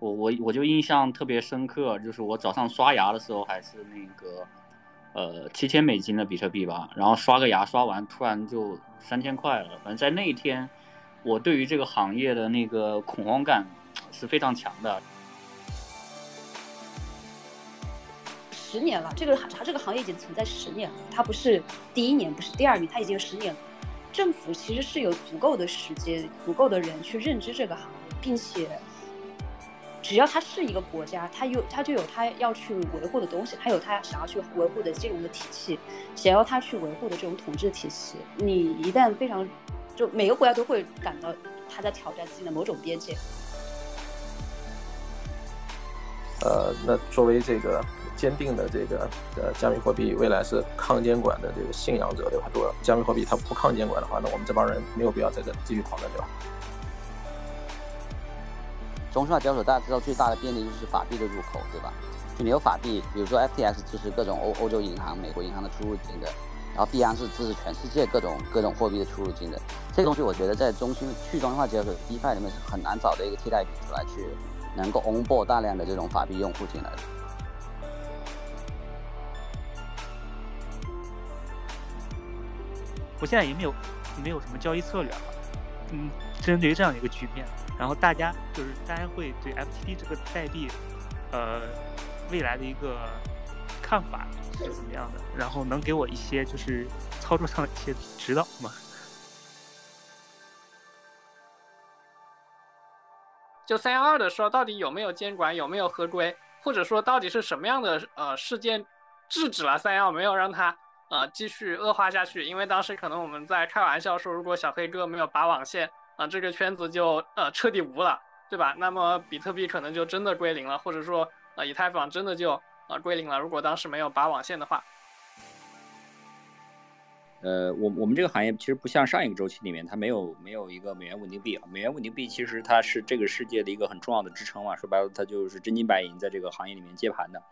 我我我就印象特别深刻，就是我早上刷牙的时候还是那个呃七千美金的比特币吧，然后刷个牙刷完突然就三千块了，反正在那一天，我对于这个行业的那个恐慌感是非常强的。十年了，这个它这个行业已经存在十年了，它不是第一年，不是第二年，它已经十年了。政府其实是有足够的时间、足够的人去认知这个行业，并且只要它是一个国家，它有它就有它要去维护的东西，它有它想要去维护的金融的体系，想要它去维护的这种统治体系。你一旦非常，就每个国家都会感到它在挑战自己的某种边界。呃，那作为这个。坚定的这个呃加密货币未来是抗监管的这个信仰者，对吧？如果加密货币它不抗监管的话，那我们这帮人没有必要在这继续讨论，对吧？中心化交易所大家知道最大的便利就是法币的入口，对吧？就你有法币，比如说 FTX 支持各种欧欧洲银行、美国银行的出入金的，然后币安是支持全世界各种各种货币的出入金的。这个东西我觉得在中心去中心化交易所 DeFi 里面是很难找的一个替代品出来，去能够 onboard 大量的这种法币用户进来的。我现在也没有，没有什么交易策略了。嗯，针对于这样一个局面，然后大家就是大家会对 FTT 这个代币，呃，未来的一个看法是怎么样的？然后能给我一些就是操作上的一些指导吗？就三幺二的时候，到底有没有监管，有没有合规，或者说到底是什么样的呃事件制止了三幺，没有让它？呃，继续恶化下去，因为当时可能我们在开玩笑说，如果小黑哥没有拔网线，啊，这个圈子就呃彻底无了，对吧？那么比特币可能就真的归零了，或者说，呃，以太坊真的就呃归零了。如果当时没有拔网线的话。呃，我我们这个行业其实不像上一个周期里面，它没有没有一个美元稳定币啊。美元稳定币其实它是这个世界的一个很重要的支撑嘛，说白了它就是真金白银在这个行业里面接盘的。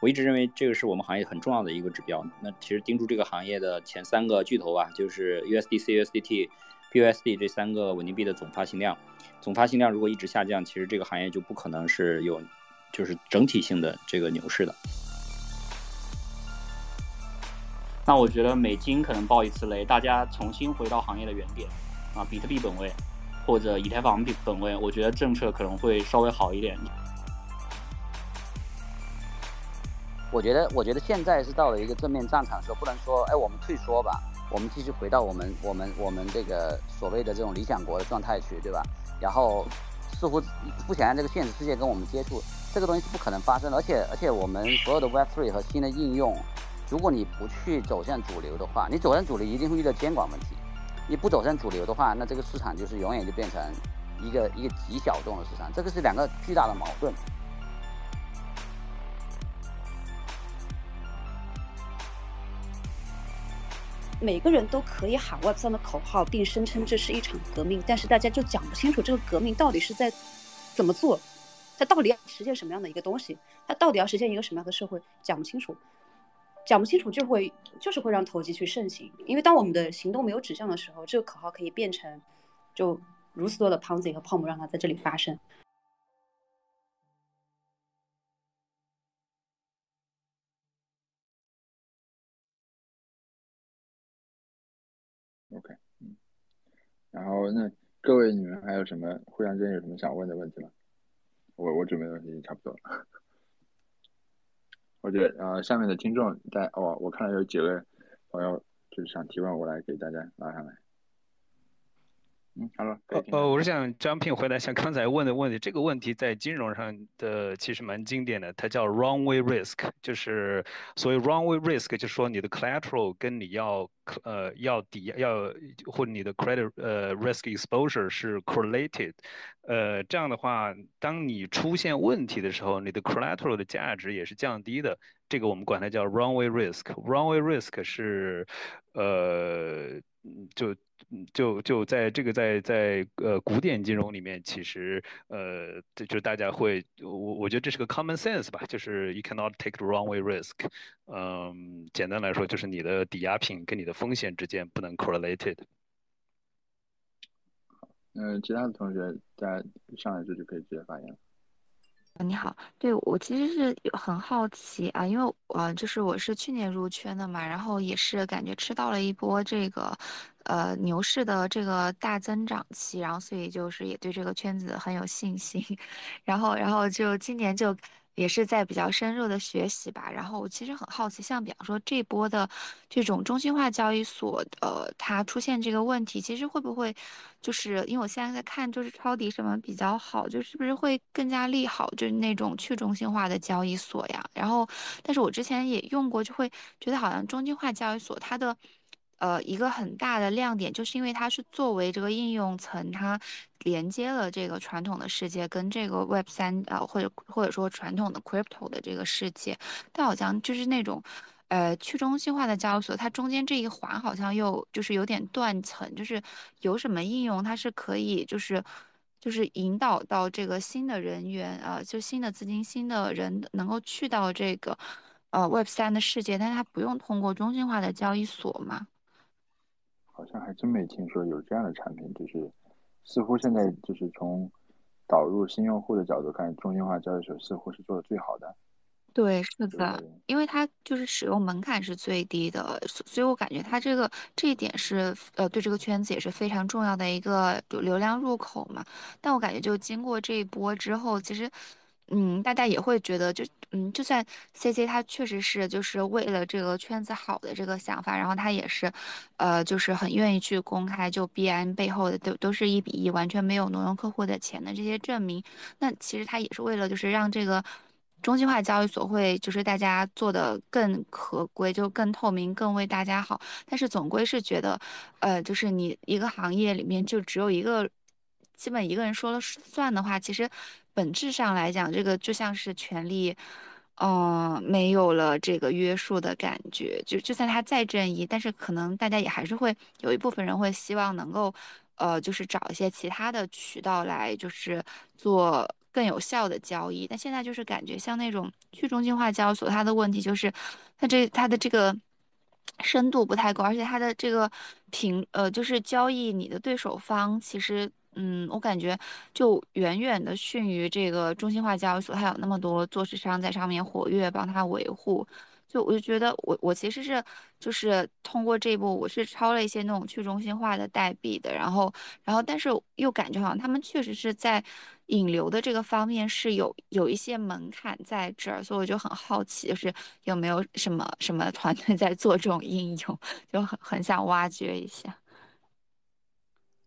我一直认为这个是我们行业很重要的一个指标。那其实盯住这个行业的前三个巨头啊，就是 USDC、USDT、BUSD 这三个稳定币的总发行量，总发行量如果一直下降，其实这个行业就不可能是有就是整体性的这个牛市的。那我觉得美金可能爆一次雷，大家重新回到行业的原点，啊，比特币本位或者以太坊币本位，我觉得政策可能会稍微好一点。我觉得，我觉得现在是到了一个正面战场的时候，不能说，哎，我们退缩吧，我们继续回到我们我们我们这个所谓的这种理想国的状态去，对吧？然后似乎不想让这个现实世界跟我们接触，这个东西是不可能发生的。而且而且我们所有的 Web3 和新的应用。如果你不去走向主流的话，你走向主流一定会遇到监管问题。你不走向主流的话，那这个市场就是永远就变成一个一个极小众的市场，这个是两个巨大的矛盾。每个人都可以喊 Web 三的口号，并声称这是一场革命，但是大家就讲不清楚这个革命到底是在怎么做，它到底要实现什么样的一个东西，它到底要实现一个什么样的社会，讲不清楚。讲不清楚就会就是会让投机去盛行，因为当我们的行动没有指向的时候，这个口号可以变成就如此多的 Ponzi 和泡沫，让它在这里发生。OK，嗯，然后那各位你们还有什么互相之间有什么想问的问题吗？我我准备的问题差不多了。我觉得呃，下面的听众在哦，我看到有几位朋友就是想提问，我来给大家拉上来。嗯，Hello。呃，我是想张聘回答像刚才问的问题，这个问题在金融上的其实蛮经典的，它叫 runway risk，就是所谓 runway risk，就是说你的 collateral 跟你要呃要抵要或者你的 credit 呃 risk exposure 是 correlated。呃，这样的话，当你出现问题的时候，你的 collateral 的价值也是降低的。这个我们管它叫 runway risk。runway risk 是，呃，就就就在这个在在呃古典金融里面，其实呃这，就大家会，我我觉得这是个 common sense 吧，就是 you cannot take the wrong way risk。嗯，简单来说，就是你的抵押品跟你的风险之间不能 correlated。嗯，其他的同学在上来之后就可以直接发言了。你好，对我其实是很好奇啊，因为呃，就是我是去年入圈的嘛，然后也是感觉吃到了一波这个，呃，牛市的这个大增长期，然后所以就是也对这个圈子很有信心，然后然后就今年就。也是在比较深入的学习吧，然后我其实很好奇，像比方说这波的这种中心化交易所，呃，它出现这个问题，其实会不会就是因为我现在在看，就是抄底什么比较好，就是不是会更加利好，就是那种去中心化的交易所呀？然后，但是我之前也用过，就会觉得好像中心化交易所它的。呃，一个很大的亮点就是因为它是作为这个应用层，它连接了这个传统的世界跟这个 Web 三啊，或者或者说传统的 Crypto 的这个世界，但好像就是那种，呃，去中心化的交易所，它中间这一环好像又就是有点断层，就是有什么应用它是可以就是就是引导到这个新的人员啊，就新的资金、新的人能够去到这个呃 Web 三的世界，但它不用通过中心化的交易所嘛？好像还真没听说有这样的产品，就是似乎现在就是从导入新用户的角度看，中心化交易所似乎是做的最好的。对，是的，因为它就是使用门槛是最低的，所以我感觉它这个这一点是呃对这个圈子也是非常重要的一个流量入口嘛。但我感觉就经过这一波之后，其实。嗯，大家也会觉得，就嗯，就算 C C 他确实是就是为了这个圈子好的这个想法，然后他也是，呃，就是很愿意去公开，就 B M 背后的都都是一比一，完全没有挪用客户的钱的这些证明。那其实他也是为了就是让这个中心化交易所会就是大家做的更合规，就更透明，更为大家好。但是总归是觉得，呃，就是你一个行业里面就只有一个。基本一个人说了算的话，其实本质上来讲，这个就像是权力，嗯，没有了这个约束的感觉。就就算他再正义，但是可能大家也还是会有一部分人会希望能够，呃，就是找一些其他的渠道来，就是做更有效的交易。但现在就是感觉像那种去中心化交易所，它的问题就是它这它的这个深度不太够，而且它的这个平呃，就是交易你的对手方其实。嗯，我感觉就远远的逊于这个中心化交易所，它有那么多做市商在上面活跃，帮他维护。就我就觉得，我我其实是就是通过这一步，我是抄了一些那种去中心化的代币的，然后然后但是又感觉好像他们确实是在引流的这个方面是有有一些门槛在这儿，所以我就很好奇，就是有没有什么什么团队在做这种应用，就很很想挖掘一下。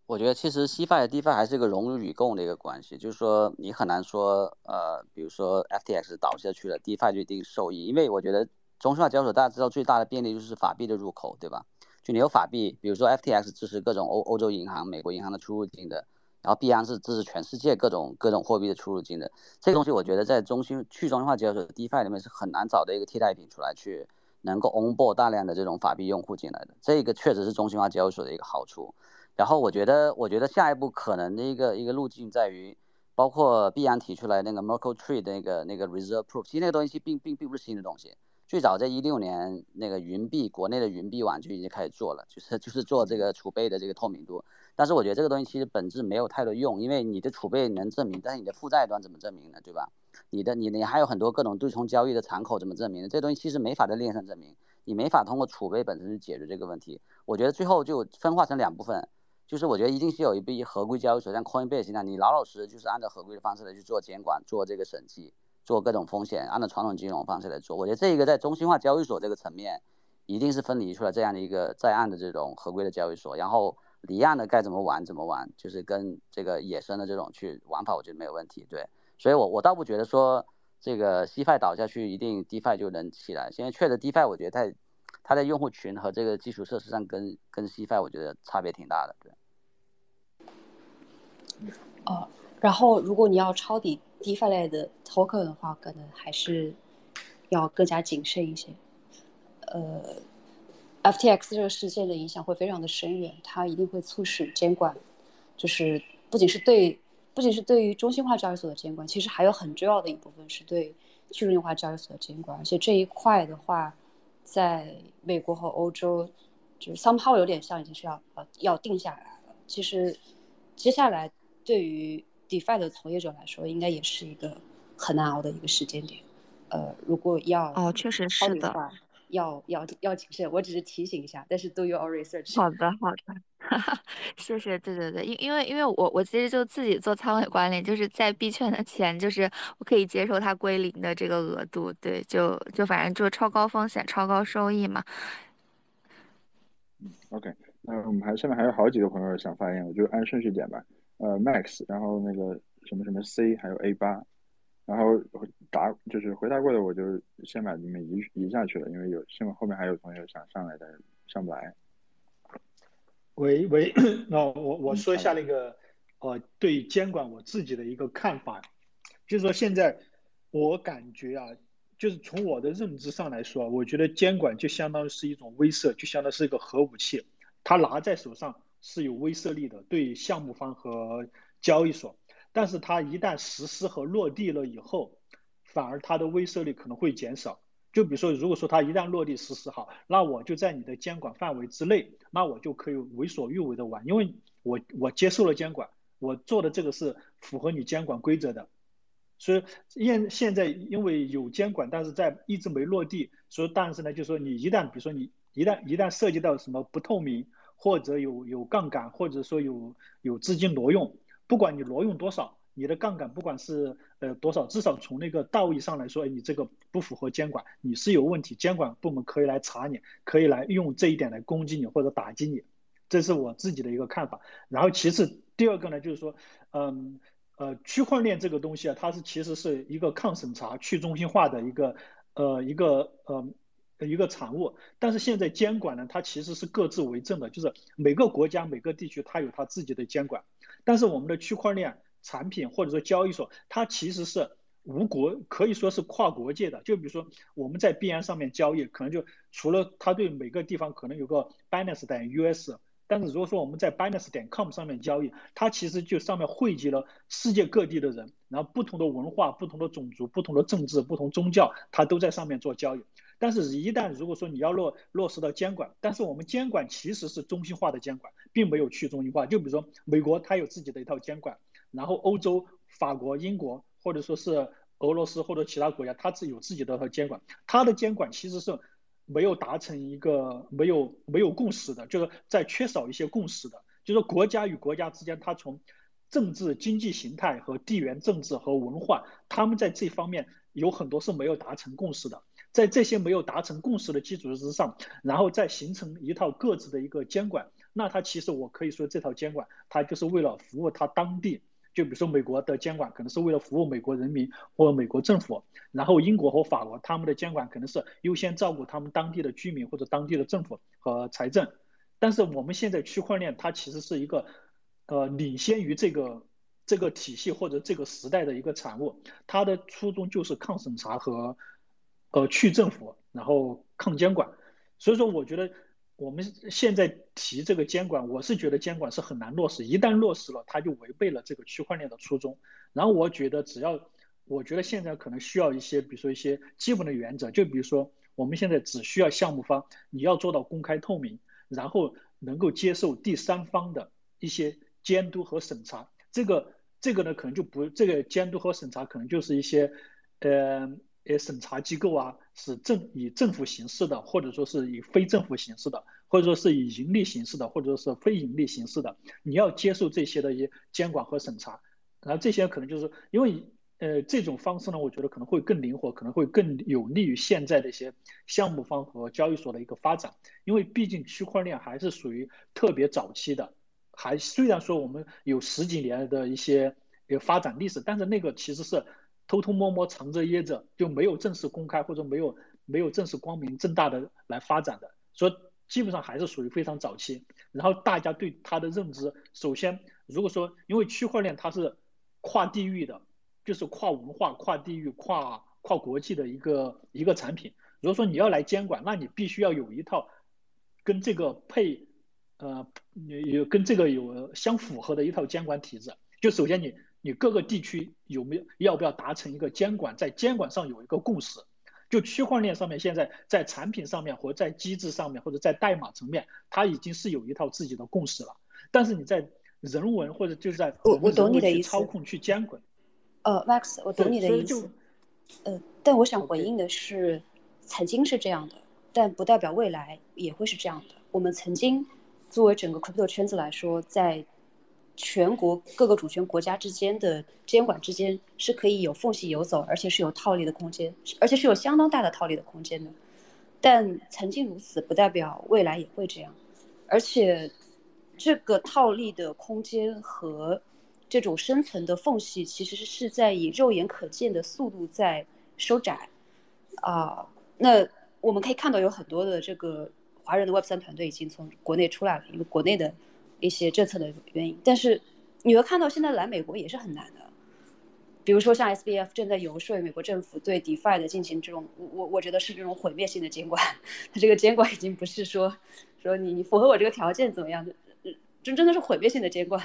我觉得其实 CFI 和 Dfi 还是一个荣与共的一个关系，就是说你很难说，呃，比如说 FTX 倒下去了，DeFi 就一定受益，因为我觉得中心化交易所大家知道最大的便利就是法币的入口，对吧？就你有法币，比如说 FTX 支持各种欧欧洲银行、美国银行的出入境的，然后币安是支持全世界各种各种货币的出入境的，这个东西我觉得在中心去中心化交易所 DeFi 里面是很难找的一个替代品出来去能够 onboard 大量的这种法币用户进来的，这个确实是中心化交易所的一个好处。然后我觉得，我觉得下一步可能的一个一个路径在于，包括必然提出来那个 Merkle Tree 的那个那个 Reserve Proof，其实那个东西并并并不是新的东西，最早在一六年那个云币国内的云币网就已经开始做了，就是就是做这个储备的这个透明度。但是我觉得这个东西其实本质没有太多用，因为你的储备能证明，但是你的负债端怎么证明呢？对吧？你的你你还有很多各种对冲交易的敞口怎么证明呢？这东西其实没法在链上证明，你没法通过储备本身去解决这个问题。我觉得最后就分化成两部分。就是我觉得一定是有一笔合规交易所，像 Coinbase 那，你老老实实就是按照合规的方式来去做监管、做这个审计、做各种风险，按照传统金融方式来做。我觉得这一个在中心化交易所这个层面，一定是分离出来这样的一个在岸的这种合规的交易所，然后离岸的该怎么玩怎么玩，就是跟这个野生的这种去玩法，我觉得没有问题。对，所以我我倒不觉得说这个 CFI 倒下去一定 DeFi 就能起来。现在确实 DeFi 我觉得在它的用户群和这个基础设施上跟跟 CFI 我觉得差别挺大的。对。哦，然后如果你要抄底 DeFi 类的 token 的话，可能还是要更加谨慎一些。呃，FTX 这个事件的影响会非常的深远，它一定会促使监管，就是不仅是对不仅是对于中心化交易所的监管，其实还有很重要的一部分是对去中心化交易所的监管。而且这一块的话，在美国和欧洲，就是 somehow 有点像已经是要呃要定下来了。其实。接下来，对于 DeFi 的从业者来说，应该也是一个很难熬的一个时间点。呃，如果要哦，确实是的，要要要谨慎。我只是提醒一下，但是 do your research。好的，好的，谢谢。对对对，因因为因为我我其实就自己做仓位管理，就是在币圈的钱，就是我可以接受它归零的这个额度。对，就就反正就超高风险、超高收益嘛。嗯，OK，那我们还下面还有好几个朋友想发言，我就按顺序点吧。呃，Max，然后那个什么什么 C，还有 A 八。然后答就是回答过的，我就先把你们移移下去了，因为有新闻后面还有同学想上来，但是上不来。喂喂，那我我说一下那个呃对监管我自己的一个看法，就是说现在我感觉啊，就是从我的认知上来说，我觉得监管就相当于是一种威慑，就相当于是一个核武器，它拿在手上是有威慑力的，对项目方和交易所。但是它一旦实施和落地了以后，反而它的威慑力可能会减少。就比如说，如果说它一旦落地实施好，那我就在你的监管范围之内，那我就可以为所欲为的玩，因为我我接受了监管，我做的这个是符合你监管规则的。所以现现在因为有监管，但是在一直没落地，所以但是呢，就是说你一旦比如说你一旦一旦涉及到什么不透明，或者有有杠杆，或者说有有资金挪用。不管你挪用多少，你的杠杆不管是呃多少，至少从那个道义上来说，你这个不符合监管，你是有问题，监管部门可以来查你，可以来用这一点来攻击你或者打击你，这是我自己的一个看法。然后其次第二个呢，就是说，嗯呃，区块链这个东西啊，它是其实是一个抗审查、去中心化的一个呃一个呃一个产物。但是现在监管呢，它其实是各自为政的，就是每个国家每个地区它有它自己的监管。但是我们的区块链产品或者说交易所，它其实是无国，可以说是跨国界的。就比如说我们在币安上面交易，可能就除了它对每个地方可能有个 Binance 等于 US，但是如果说我们在 Binance 点 com 上面交易，它其实就上面汇集了世界各地的人，然后不同的文化、不同的种族、不同的政治、不同宗教，它都在上面做交易。但是，一旦如果说你要落落实到监管，但是我们监管其实是中心化的监管，并没有去中心化。就比如说美国，它有自己的一套监管，然后欧洲、法国、英国，或者说是俄罗斯或者其他国家，它是有自己的一套监管。它的监管其实是没有达成一个没有没有共识的，就是在缺少一些共识的。就是国家与国家之间，它从政治、经济形态和地缘政治和文化，他们在这方面有很多是没有达成共识的。在这些没有达成共识的基础之上，然后再形成一套各自的一个监管，那它其实我可以说这套监管，它就是为了服务它当地。就比如说美国的监管可能是为了服务美国人民或美国政府，然后英国和法国他们的监管可能是优先照顾他们当地的居民或者当地的政府和财政。但是我们现在区块链它其实是一个，呃，领先于这个这个体系或者这个时代的一个产物，它的初衷就是抗审查和。呃，去政府，然后抗监管，所以说我觉得我们现在提这个监管，我是觉得监管是很难落实，一旦落实了，它就违背了这个区块链的初衷。然后我觉得只要，我觉得现在可能需要一些，比如说一些基本的原则，就比如说我们现在只需要项目方你要做到公开透明，然后能够接受第三方的一些监督和审查。这个这个呢，可能就不这个监督和审查可能就是一些，呃。呃，审查机构啊，是政以政府形式的，或者说是以非政府形式的，或者说是以盈利形式的，或者说是非盈利形式的，你要接受这些的一些监管和审查。然后这些可能就是因为呃这种方式呢，我觉得可能会更灵活，可能会更有利于现在的一些项目方和交易所的一个发展。因为毕竟区块链还是属于特别早期的，还虽然说我们有十几年的一些呃发展历史，但是那个其实是。偷偷摸摸藏着掖着，就没有正式公开或者没有没有正式光明正大的来发展的，所以基本上还是属于非常早期。然后大家对它的认知，首先如果说因为区块链它是跨地域的，就是跨文化、跨地域、跨跨国际的一个一个产品。如果说你要来监管，那你必须要有一套跟这个配呃有跟这个有相符合的一套监管体制。就首先你。你各个地区有没有要不要达成一个监管，在监管上有一个共识？就区块链上面，现在在产品上面或在机制上面或者在代码层面，它已经是有一套自己的共识了。但是你在人文或者就是在我我懂你的意思，操控去监管。呃，Max，我懂你的意思。呃，但我想回应的是，曾经是这样的，但不代表未来也会是这样的。我们曾经作为整个 crypto 圈子来说，在全国各个主权国家之间的监管之间是可以有缝隙游走，而且是有套利的空间，而且是有相当大的套利的空间的。但曾经如此，不代表未来也会这样。而且，这个套利的空间和这种生存的缝隙，其实是在以肉眼可见的速度在收窄。啊，那我们可以看到有很多的这个华人的 Web 三团队已经从国内出来了，因为国内的一些政策的原因。但是你会看到现在来美国也是很难的。比如说像 SBF 正在游说美国政府对 DeFi 的进行这种，我我我觉得是这种毁灭性的监管。它这个监管已经不是说说你你符合我这个条件怎么样，真真的是毁灭性的监管。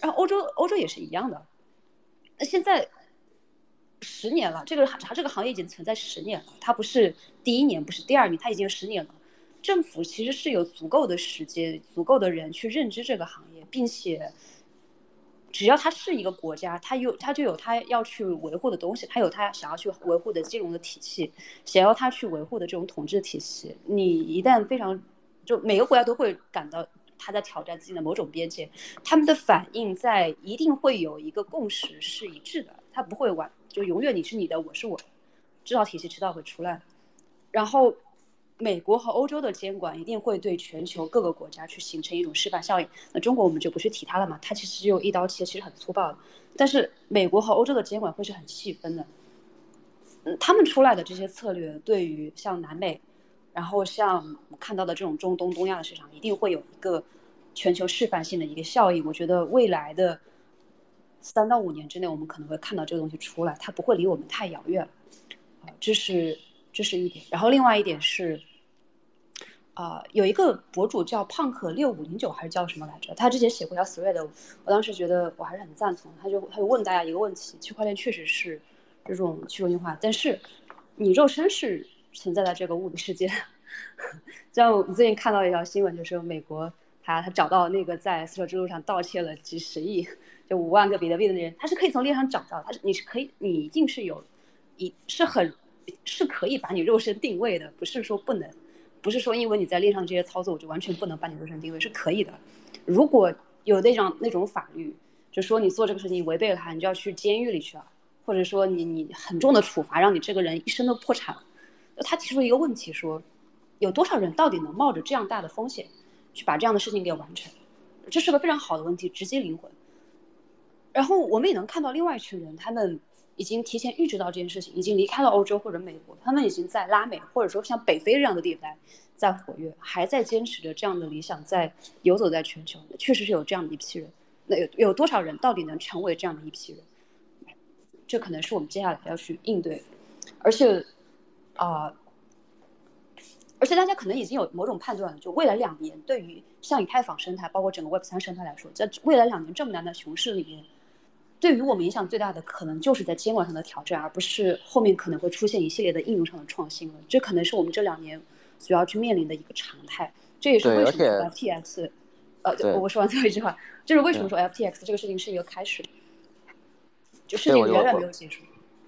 然后欧洲欧洲也是一样的。那现在十年了，这个它这个行业已经存在十年了，它不是第一年，不是第二年，它已经十年了。政府其实是有足够的时间、足够的人去认知这个行业，并且。只要它是一个国家，它有它就有它要去维护的东西，它有它想要去维护的金融的体系，想要它去维护的这种统治体系。你一旦非常，就每个国家都会感到他在挑战自己的某种边界，他们的反应在一定会有一个共识是一致的，它不会完就永远你是你的，我是我的，这套体系迟早会出来，然后。美国和欧洲的监管一定会对全球各个国家去形成一种示范效应。那中国我们就不去提它了嘛，它其实只有一刀切，其实很粗暴的。但是美国和欧洲的监管会是很细分的。嗯，他们出来的这些策略，对于像南美，然后像我看到的这种中东、东亚的市场，一定会有一个全球示范性的一个效应。我觉得未来的三到五年之内，我们可能会看到这个东西出来，它不会离我们太遥远。啊，这是。这是一点，然后另外一点是，啊，有一个博主叫胖可六五零九还是叫什么来着？他之前写过一条 thread，我当时觉得我还是很赞同。他就他就问大家一个问题：区块链确实是这种去中心化，但是你肉身是存在在这个物理世界。像我最近看到一条新闻，就是美国他他找到那个在丝绸之路上盗窃了几十亿，就五万个比特币的那人，他是可以从链上找到，他是你是可以，你一定是有，一是很。是可以把你肉身定位的，不是说不能，不是说因为你在链上这些操作，我就完全不能把你做身定位，是可以的。如果有那种那种法律，就说你做这个事情违背了它，你就要去监狱里去了，或者说你你很重的处罚，让你这个人一生都破产。他提出一个问题说，有多少人到底能冒着这样大的风险去把这样的事情给完成？这是个非常好的问题，直击灵魂。然后我们也能看到另外一群人，他们。已经提前预知到这件事情，已经离开了欧洲或者美国，他们已经在拉美或者说像北非这样的地方在活跃，还在坚持着这样的理想，在游走在全球。确实是有这样的一批人，那有有多少人到底能成为这样的一批人？这可能是我们接下来要去应对。而且，啊，而且大家可能已经有某种判断了，就未来两年对于像以太坊生态，包括整个 Web 三生态来说，在未来两年这么难的熊市里面。对于我们影响最大的，可能就是在监管上的挑战，而不是后面可能会出现一系列的应用上的创新了。这可能是我们这两年所要去面临的一个常态。这也是为什么 FTX，呃，我说完最后一句话，就是为什么说 FTX 这个事情是一个开始，就事情远远没有结束。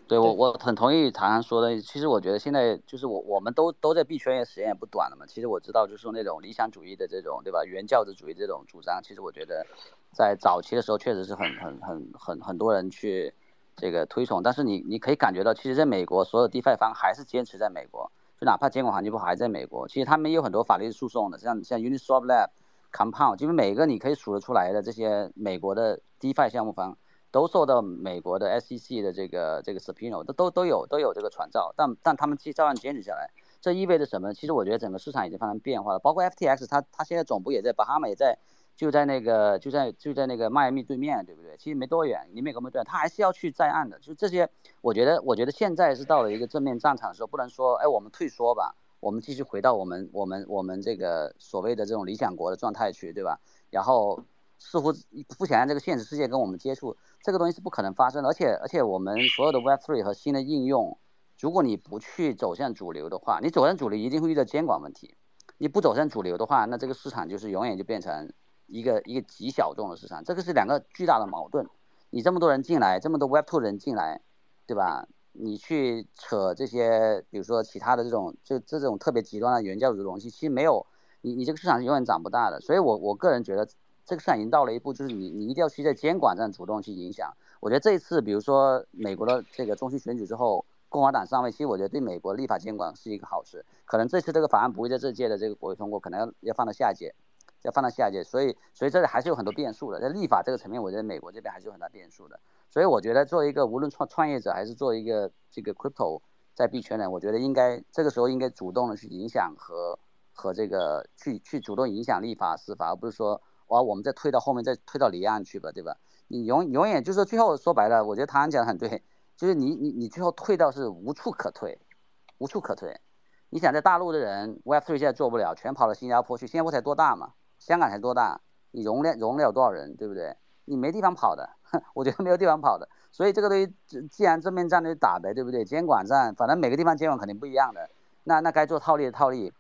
对我，我很同意唐唐说的。其实我觉得现在就是我，我们都都在币圈也时间也不短了嘛。其实我知道，就是说那种理想主义的这种，对吧？原教旨主义这种主张，其实我觉得在早期的时候确实是很很很很很多人去这个推崇。但是你你可以感觉到，其实在美国，所有 DeFi 方还是坚持在美国，就哪怕监管环境不好，还在美国。其实他们也有很多法律诉讼的，像像 Uniswap Lab、Compound，基本每个你可以数得出来的这些美国的 DeFi 项目方。都受到美国的 SEC 的这个这个 subpoena，都都都有都有这个传召，但但他们其实照样坚持下来，这意味着什么？其实我觉得整个市场已经发生变化了，包括 FTX，它它现在总部也在巴哈马，也在就在那个就在就在那个迈阿密对面，对不对？其实没多远，离美国没多远，他还是要去在岸的。就这些，我觉得我觉得现在是到了一个正面战场的时候，不能说哎我们退缩吧，我们继续回到我们我们我们这个所谓的这种理想国的状态去，对吧？然后。似乎不想让这个现实世界跟我们接触，这个东西是不可能发生的。而且而且我们所有的 Web Three 和新的应用，如果你不去走向主流的话，你走向主流一定会遇到监管问题。你不走向主流的话，那这个市场就是永远就变成一个一个极小众的市场。这个是两个巨大的矛盾。你这么多人进来，这么多 Web2 人进来，对吧？你去扯这些，比如说其他的这种，就这种特别极端的原教旨的东西，其实没有，你你这个市场是永远长不大的。所以我我个人觉得，这个市场已经到了一步，就是你你一定要去在监管上主动去影响。我觉得这一次，比如说美国的这个中期选举之后，共和党上位，其实我觉得对美国立法监管是一个好事。可能这次这个法案不会在这届的这个国会通过，可能要要放到下一届。要放到下一届，所以所以这里还是有很多变数的。在立法这个层面，我觉得美国这边还是有很大变数的。所以我觉得作为一个无论创创业者还是作为一个这个 crypto 在币圈人，我觉得应该这个时候应该主动的去影响和和这个去去主动影响立法司法，而不是说哇我们再推到后面再推到离岸去吧，对吧？你永永远就是最后说白了，我觉得唐安讲的很对，就是你你你最后退到是无处可退，无处可退。你想在大陆的人 Web3 现在做不了，全跑到新加坡去，新加坡才多大嘛？香港才多大？你容量容得了多少人，对不对？你没地方跑的，我觉得没有地方跑的。所以这个东西，既然正面战就打呗，对不对？监管战，反正每个地方监管肯定不一样的。那那该做套利的套利，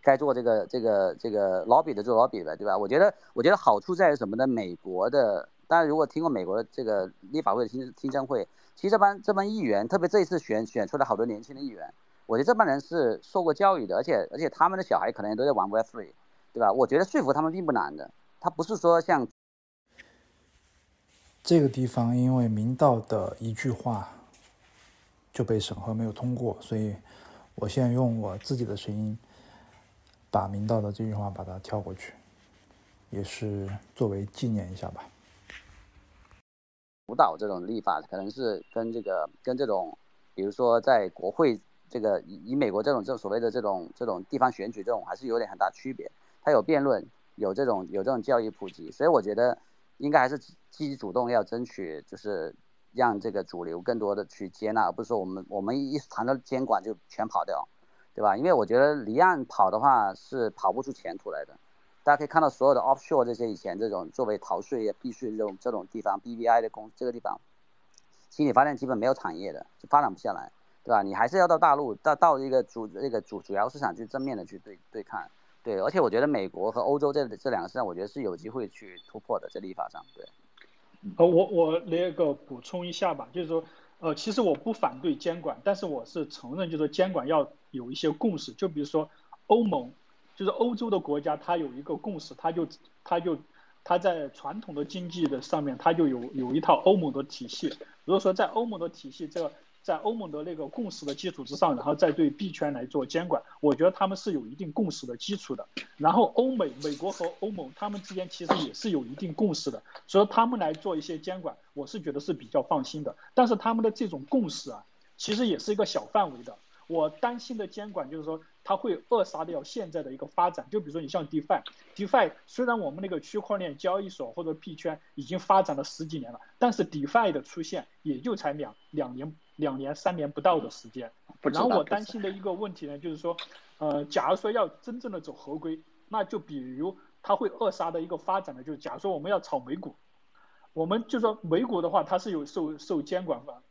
该做这个这个这个 lobby 的做 lobby 呗，对吧？我觉得我觉得好处在于什么呢？美国的，大家如果听过美国的这个立法会的听听证会，其实这帮这帮议员，特别这一次选选出来好多年轻的议员，我觉得这帮人是受过教育的，而且而且他们的小孩可能也都在玩 Web3。对吧？我觉得说服他们并不难的，他不是说像这个地方，因为明道的一句话就被审核没有通过，所以我现在用我自己的声音把明道的这句话把它跳过去，也是作为纪念一下吧。辅导这种立法，可能是跟这个跟这种，比如说在国会这个以以美国这种这所谓的这种这种地方选举这种，还是有点很大区别。它有辩论，有这种有这种教育普及，所以我觉得应该还是积极主动要争取，就是让这个主流更多的去接纳，而不是说我们我们一谈到监管就全跑掉，对吧？因为我觉得离岸跑的话是跑不出前途来的。大家可以看到所有的 offshore 这些以前这种作为逃税、避税这种这种地方，BVI 的公这个地方，其实你发现基本没有产业的，就发展不下来，对吧？你还是要到大陆，到到一个主这个主主要市场去正面的去对对抗。对，而且我觉得美国和欧洲这这两个市场，我觉得是有机会去突破的，在立法上。对，呃，我我那个补充一下吧，就是说，呃，其实我不反对监管，但是我是承认，就是监管要有一些共识。就比如说欧盟，就是欧洲的国家，它有一个共识，它就它就它在传统的经济的上面，它就有有一套欧盟的体系。如果说在欧盟的体系这个。在欧盟的那个共识的基础之上，然后再对币圈来做监管，我觉得他们是有一定共识的基础的。然后欧美、美国和欧盟他们之间其实也是有一定共识的，所以他们来做一些监管，我是觉得是比较放心的。但是他们的这种共识啊，其实也是一个小范围的。我担心的监管就是说，它会扼杀掉现在的一个发展。就比如说你像 DeFi，DeFi 虽然我们那个区块链交易所或者币圈已经发展了十几年了，但是 DeFi 的出现也就才两两年。两年三年不到的时间，然后我担心的一个问题呢，就是说，呃，假如说要真正的走合规，那就比如它会扼杀的一个发展呢，就是假如说我们要炒美股，我们就说美股的话，它是有受受监管的，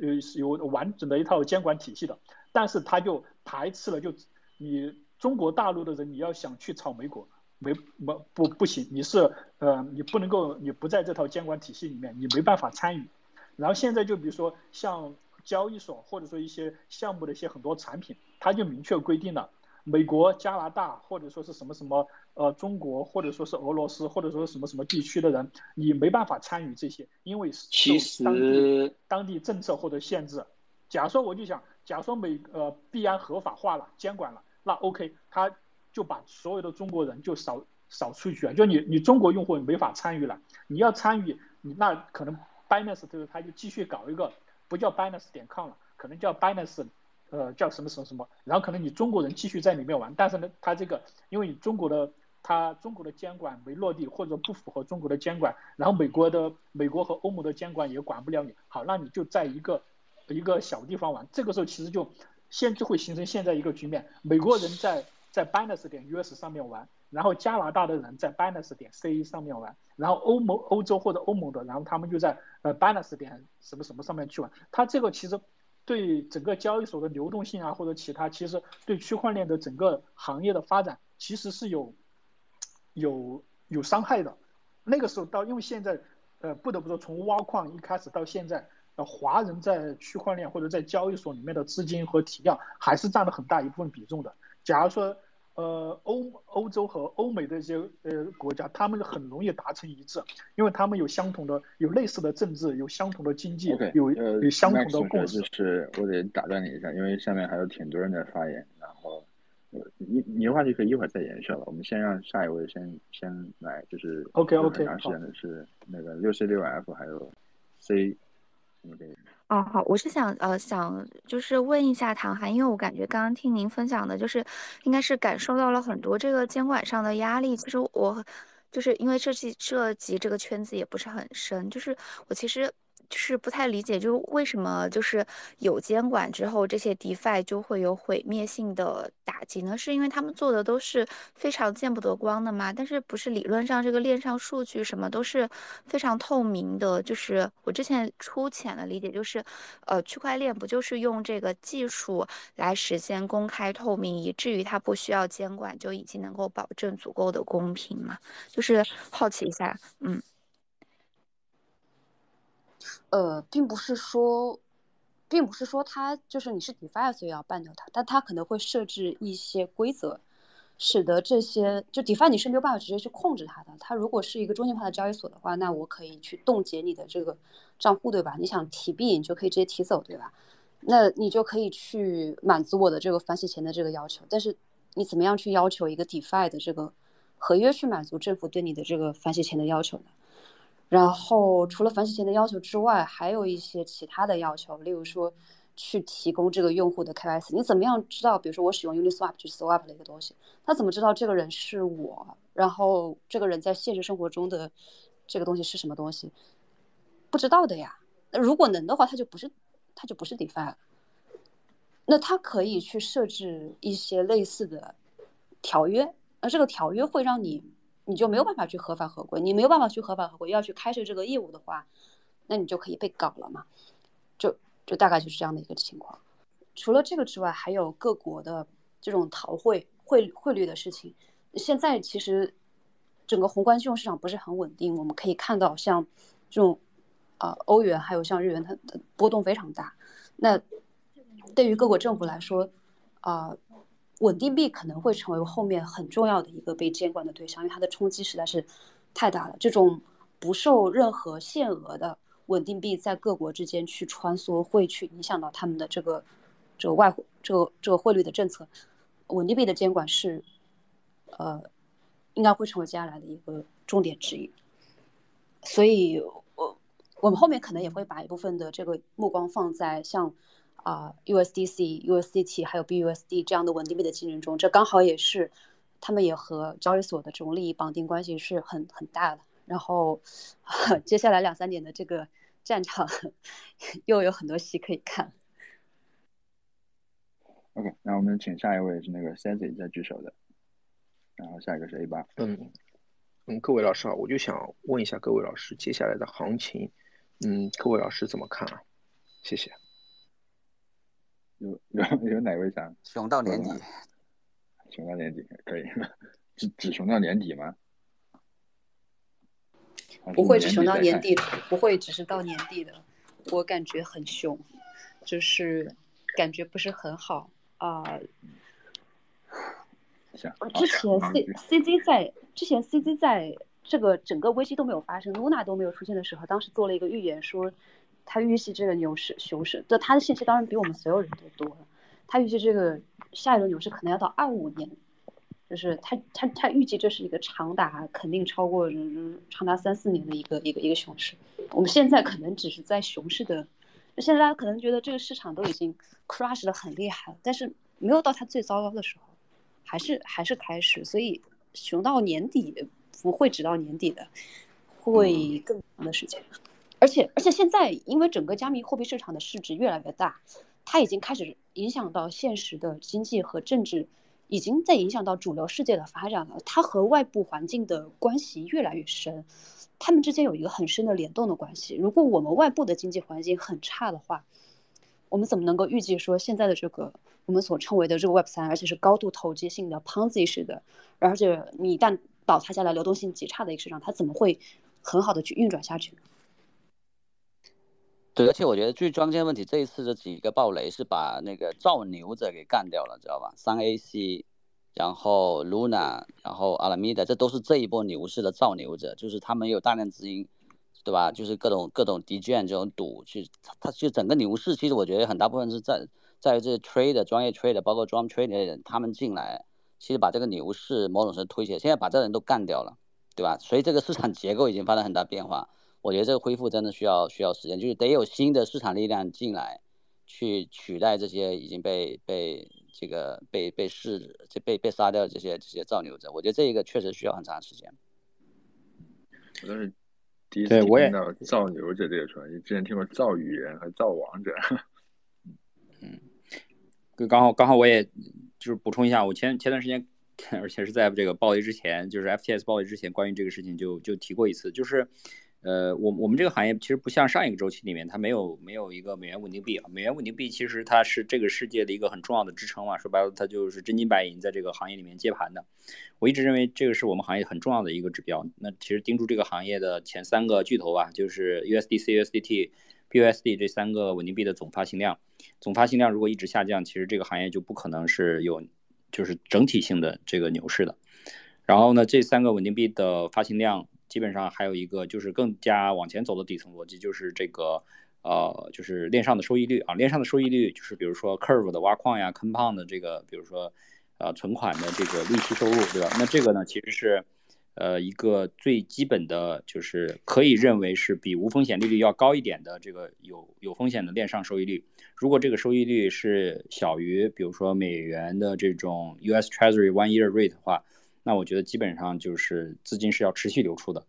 呃，有完整的一套监管体系的，但是它就排斥了，就你中国大陆的人，你要想去炒美股，没没不不行，你是呃，你不能够，你不在这套监管体系里面，你没办法参与。然后现在就比如说像。交易所或者说一些项目的一些很多产品，它就明确规定了，美国、加拿大或者说是什么什么呃中国或者说是俄罗斯或者说什么什么地区的人，你没办法参与这些，因为受当地当地政策或者限制。假如说我就想，假如说美呃币安合法化了、监管了，那 OK，他就把所有的中国人就扫扫出去了，就你你中国用户没法参与了，你要参与，你那可能 Binance 就是他就继续搞一个。不叫 Binance 点 com 了，可能叫 Binance，呃，叫什么什么什么，然后可能你中国人继续在里面玩，但是呢，它这个因为你中国的它中国的监管没落地，或者不符合中国的监管，然后美国的美国和欧盟的监管也管不了你，好，那你就在一个一个小地方玩，这个时候其实就现就会形成现在一个局面，美国人在在 Binance 点 US 上面玩。然后加拿大的人在 Binance 点 C 上面玩，然后欧盟、欧洲或者欧盟的，然后他们就在呃 balance 点什么什么上面去玩。它这个其实对整个交易所的流动性啊，或者其他，其实对区块链的整个行业的发展其实是有有有伤害的。那个时候到，因为现在呃，不得不说，从挖矿一开始到现在，呃，华人在区块链或者在交易所里面的资金和体量还是占了很大一部分比重的。假如说，呃，欧欧洲和欧美的一些呃国家，他们很容易达成一致，因为他们有相同的、有类似的政治，有相同的经济，有有相同的共识。就是我得打断你一下，因为下面还有挺多人在发言，然后。你你的话题可以一会儿再延续了。我们先让下一位先先来，就是 OK OK 长时间的是那个六 C 六 F 还有 C。哦好，我是想呃想就是问一下唐涵，因为我感觉刚刚听您分享的，就是应该是感受到了很多这个监管上的压力。其实我就是因为涉及涉及这个圈子也不是很深，就是我其实。就是不太理解，就是为什么就是有监管之后，这些 DeFi 就会有毁灭性的打击呢？是因为他们做的都是非常见不得光的吗？但是不是理论上这个链上数据什么都是非常透明的？就是我之前粗浅的理解就是，呃，区块链不就是用这个技术来实现公开透明，以至于它不需要监管就已经能够保证足够的公平吗？就是好奇一下，嗯。呃，并不是说，并不是说它就是你是 DeFi 所以要办掉它，但它可能会设置一些规则，使得这些就 DeFi 你是没有办法直接去控制它的。它如果是一个中心化的交易所的话，那我可以去冻结你的这个账户，对吧？你想提币，你就可以直接提走，对吧？那你就可以去满足我的这个反洗钱的这个要求。但是你怎么样去要求一个 DeFi 的这个合约去满足政府对你的这个反洗钱的要求呢？然后除了反洗钱的要求之外，还有一些其他的要求，例如说，去提供这个用户的 KYC。你怎么样知道？比如说我使用 Uniswap 去 Swap 的一个东西，他怎么知道这个人是我？然后这个人在现实生活中的这个东西是什么东西？不知道的呀。那如果能的话，他就不是，他就不是 DeFi 了。那他可以去设置一些类似的条约，那这个条约会让你。你就没有办法去合法合规，你没有办法去合法合规，要去开设这个业务的话，那你就可以被搞了嘛？就就大概就是这样的一个情况。除了这个之外，还有各国的这种逃汇汇汇率的事情。现在其实整个宏观金融市场不是很稳定，我们可以看到像这种啊欧元还有像日元，它的波动非常大。那对于各国政府来说，啊。稳定币可能会成为后面很重要的一个被监管的对象，因为它的冲击实在是太大了。这种不受任何限额的稳定币在各国之间去穿梭，会去影响到他们的这个这个外这个这个汇率的政策。稳定币的监管是呃应该会成为接下来的一个重点之一。所以，我我们后面可能也会把一部分的这个目光放在像。啊，USDC、USDT 还有 BUSD 这样的稳定币的竞争中，这刚好也是他们也和交易所的这种利益绑定关系是很很大的。然后 接下来两三年的这个战场又有很多戏可以看。OK，那我们请下一位是那个 s a n s y 在举手的，然后下一个是 A 八。嗯嗯，各位老师好，我就想问一下各位老师，接下来的行情，嗯，各位老师怎么看啊？谢谢。有 有有哪位想熊到年底？熊到年底可以，只只熊到年底吗？不会只熊到年底的，不会只是到年底的。我感觉很凶，就是感觉不是很好啊。之前 C C Z 在之前 C Z 在这个整个危机都没有发生，Luna 都没有出现的时候，当时做了一个预言说。他预计这个牛市熊市，这他的信息当然比我们所有人都多了。他预计这个下一轮牛市可能要到二五年，就是他他他预计这是一个长达肯定超过长达三四年的一个一个一个熊市。我们现在可能只是在熊市的，现在大家可能觉得这个市场都已经 crash 的很厉害了，但是没有到它最糟糕的时候，还是还是开始。所以熊到年底不会只到年底的，会更长的时间。而且，而且现在，因为整个加密货币市场的市值越来越大，它已经开始影响到现实的经济和政治，已经在影响到主流世界的发展了。它和外部环境的关系越来越深，它们之间有一个很深的联动的关系。如果我们外部的经济环境很差的话，我们怎么能够预计说现在的这个我们所称为的这个 Web 三，而且是高度投机性的 Ponzi 式的，而且你一旦倒塌下来，流动性极差的一个市场，它怎么会很好的去运转下去？对，而且我觉得最关键问题，这一次的几个暴雷是把那个造牛者给干掉了，知道吧？三 AC，然后 Luna，然后 Alameda，这都是这一波牛市的造牛者，就是他们有大量资金，对吧？就是各种各种 D 券这种赌，去他其实整个牛市，其实我觉得很大部分是在在于这 trade 专业 trade，包括 drum trade 的人，他们进来，其实把这个牛市某种程度推起来，现在把这人都干掉了，对吧？所以这个市场结构已经发生很大变化。我觉得这个恢复真的需要需要时间，就是得有新的市场力量进来，去取代这些已经被被这个被被市这被被杀掉这些这些造牛者。我觉得这一个确实需要很长时间。我都是第一次对我也听到造牛者这个传言，之前听过造语言和造王者。嗯刚好刚好我也就是补充一下，我前前段时间，而且是在这个暴雷之前，就是 FTS 暴雷之前，关于这个事情就就提过一次，就是。呃，我我们这个行业其实不像上一个周期里面，它没有没有一个美元稳定币啊。美元稳定币其实它是这个世界的一个很重要的支撑嘛，说白了它就是真金白银在这个行业里面接盘的。我一直认为这个是我们行业很重要的一个指标。那其实盯住这个行业的前三个巨头吧，就是 USDC、USDT、BUSD 这三个稳定币的总发行量，总发行量如果一直下降，其实这个行业就不可能是有就是整体性的这个牛市的。然后呢，这三个稳定币的发行量。基本上还有一个就是更加往前走的底层逻辑，就是这个呃，就是链上的收益率啊，链上的收益率就是比如说 Curve 的挖矿呀，Compound 的这个，比如说呃存款的这个利息收入，对吧？那这个呢，其实是呃一个最基本的，就是可以认为是比无风险利率要高一点的这个有有风险的链上收益率。如果这个收益率是小于比如说美元的这种 US Treasury One Year Rate 的话，那我觉得基本上就是资金是要持续流出的，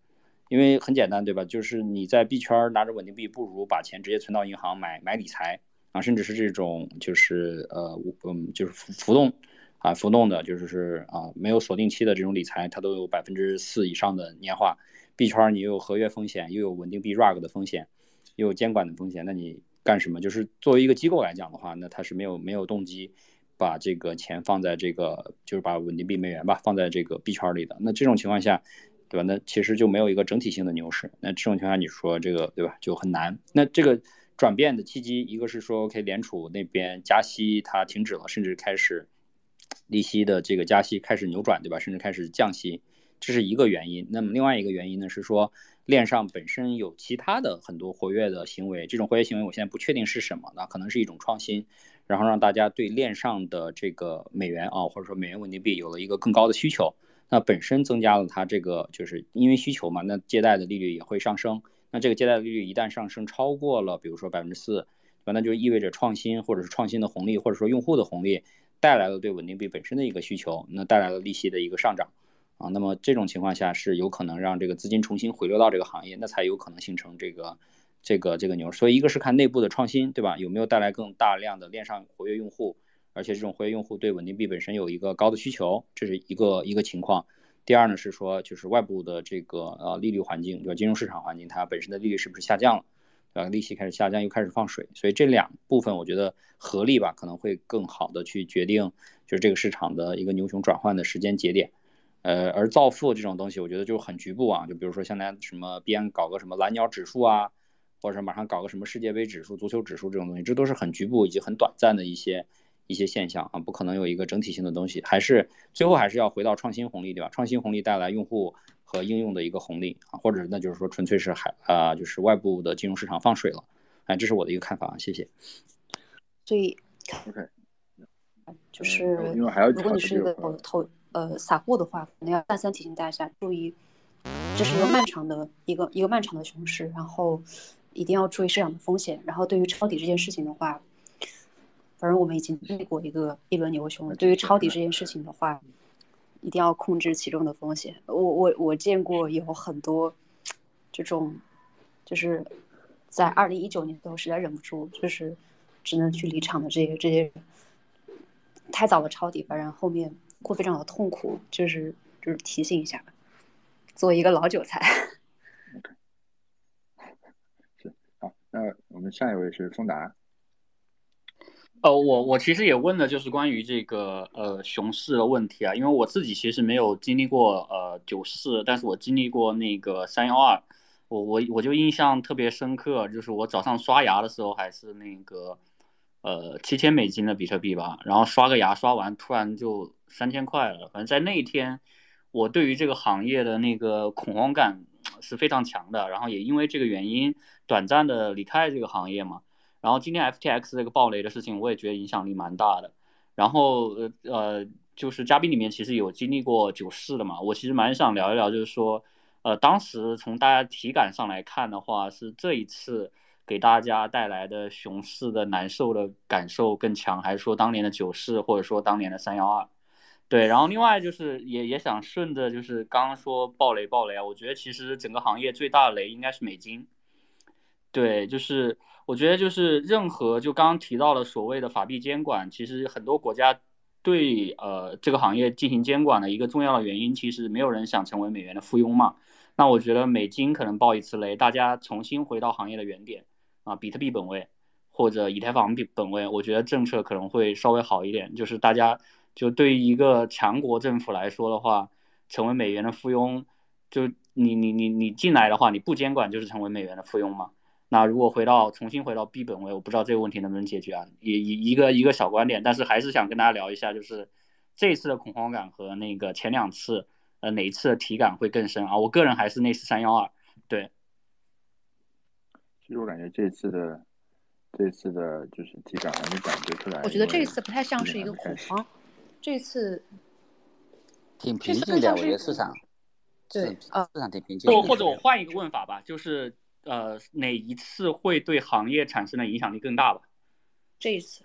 因为很简单，对吧？就是你在币圈拿着稳定币，不如把钱直接存到银行买买理财啊，甚至是这种就是呃嗯就是浮动啊浮动的，就是是啊没有锁定期的这种理财，它都有百分之四以上的年化。币圈你又有合约风险，又有稳定币 rug 的风险，又有监管的风险，那你干什么？就是作为一个机构来讲的话，那它是没有没有动机。把这个钱放在这个，就是把稳定币美元吧放在这个币圈里的，那这种情况下，对吧？那其实就没有一个整体性的牛市。那这种情况下，你说这个对吧，就很难。那这个转变的契机，一个是说，OK，联储那边加息它停止了，甚至开始利息的这个加息开始扭转，对吧？甚至开始降息，这是一个原因。那么另外一个原因呢，是说链上本身有其他的很多活跃的行为，这种活跃行为我现在不确定是什么，那可能是一种创新。然后让大家对链上的这个美元啊，或者说美元稳定币有了一个更高的需求，那本身增加了它这个就是因为需求嘛，那借贷的利率也会上升。那这个借贷利率一旦上升超过了，比如说百分之四，对吧？那就意味着创新或者是创新的红利，或者说用户的红利带来了对稳定币本身的一个需求，那带来了利息的一个上涨啊。那么这种情况下是有可能让这个资金重新回流到这个行业，那才有可能形成这个。这个这个牛，所以一个是看内部的创新，对吧？有没有带来更大量的链上活跃用户，而且这种活跃用户对稳定币本身有一个高的需求，这是一个一个情况。第二呢是说，就是外部的这个呃利率环境，对吧？金融市场环境它本身的利率是不是下降了，对吧？利息开始下降，又开始放水，所以这两部分我觉得合力吧，可能会更好的去决定就是这个市场的一个牛熊转换的时间节点。呃，而造富这种东西，我觉得就很局部啊，就比如说现在什么边搞个什么蓝鸟指数啊。或者马上搞个什么世界杯指数、足球指数这种东西，这都是很局部以及很短暂的一些一些现象啊，不可能有一个整体性的东西。还是最后还是要回到创新红利，对吧？创新红利带来用户和应用的一个红利啊，或者那就是说纯粹是海啊，就是外部的金融市场放水了。哎，这是我的一个看法啊，谢谢。所以，OK，就是如果你是一个投呃散户的话，可能要再三提醒大家注意，这是一个漫长的一个一个漫长的熊市，然后。一定要注意市场的风险。然后对于抄底这件事情的话，反正我们已经经历过一个一轮牛熊了。对于抄底这件事情的话，一定要控制其中的风险。我我我见过有很多这种，就是在二零一九年的时候实在忍不住，就是只能去离场的这些这些人，太早的抄底，反正后面会非常的痛苦。就是就是提醒一下，作为一个老韭菜。那我们下一位是丰达。呃，我我其实也问的就是关于这个呃熊市的问题啊，因为我自己其实没有经历过呃九四，但是我经历过那个三幺二。我我我就印象特别深刻，就是我早上刷牙的时候还是那个呃七千美金的比特币吧，然后刷个牙刷完突然就三千块了，反正在那一天，我对于这个行业的那个恐慌感是非常强的，然后也因为这个原因短暂的离开这个行业嘛。然后今天 FTX 这个暴雷的事情，我也觉得影响力蛮大的。然后呃呃，就是嘉宾里面其实有经历过九四的嘛，我其实蛮想聊一聊，就是说，呃，当时从大家体感上来看的话，是这一次给大家带来的熊市的难受的感受更强，还是说当年的九四，或者说当年的三幺二？对，然后另外就是也也想顺着就是刚刚说暴雷暴雷啊，我觉得其实整个行业最大的雷应该是美金。对，就是我觉得就是任何就刚刚提到了所谓的法币监管，其实很多国家对呃这个行业进行监管的一个重要的原因，其实没有人想成为美元的附庸嘛。那我觉得美金可能爆一次雷，大家重新回到行业的原点啊，比特币本位或者以太坊币本位，我觉得政策可能会稍微好一点。就是大家就对于一个强国政府来说的话，成为美元的附庸，就你你你你进来的话，你不监管就是成为美元的附庸嘛。那如果回到重新回到 B 本位，我不知道这个问题能不能解决啊？也一一个一个小观点，但是还是想跟大家聊一下，就是这一次的恐慌感和那个前两次，呃，哪一次的体感会更深啊？我个人还是那次三幺二，对。其实我感觉这次的这次的就是体感还没感觉出来。我觉得这一次不太像是一个恐慌，这次挺平静的，我觉得市场对啊，市场挺平静。或或者我换一个问法吧，就是。呃，哪一次会对行业产生的影响力更大吧？这一次，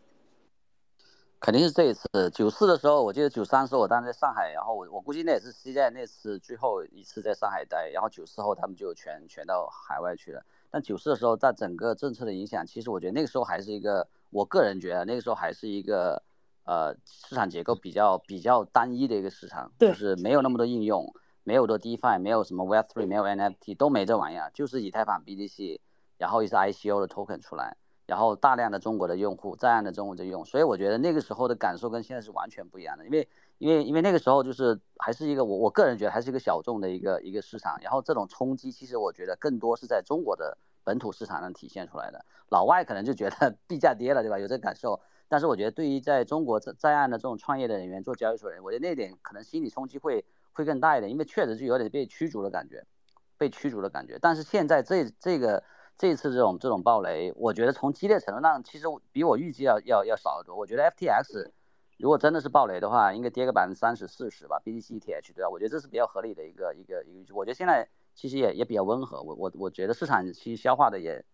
肯定是这一次。九四的时候，我记得九三时候我当时在上海，然后我我估计那也是 C 在那次最后一次在上海待，然后九四后他们就全全到海外去了。但九四的时候，在整个政策的影响，其实我觉得那个时候还是一个，我个人觉得那个时候还是一个呃市场结构比较比较单一的一个市场，就是没有那么多应用。没有的 DeFi，没有什么 Web3，没有 NFT，都没这玩意儿，就是以太坊 BTC，然后一些 ICO 的 token 出来，然后大量的中国的用户，在岸的中国在用，所以我觉得那个时候的感受跟现在是完全不一样的，因为因为因为那个时候就是还是一个我我个人觉得还是一个小众的一个一个市场，然后这种冲击其实我觉得更多是在中国的本土市场上体现出来的，老外可能就觉得 币价跌了，对吧？有这感受，但是我觉得对于在中国在在岸的这种创业的人员做交易所人，我觉得那点可能心理冲击会。会更大一点，因为确实是有点被驱逐的感觉，被驱逐的感觉。但是现在这这个这次这种这种暴雷，我觉得从激烈程度上，其实比我预计要要要少得多。我觉得 FTX 如果真的是暴雷的话，应该跌个百分之三十四十吧，BTC ETH 对吧？我觉得这是比较合理的一个一个一个。我觉得现在其实也也比较温和，我我我觉得市场其实消化的也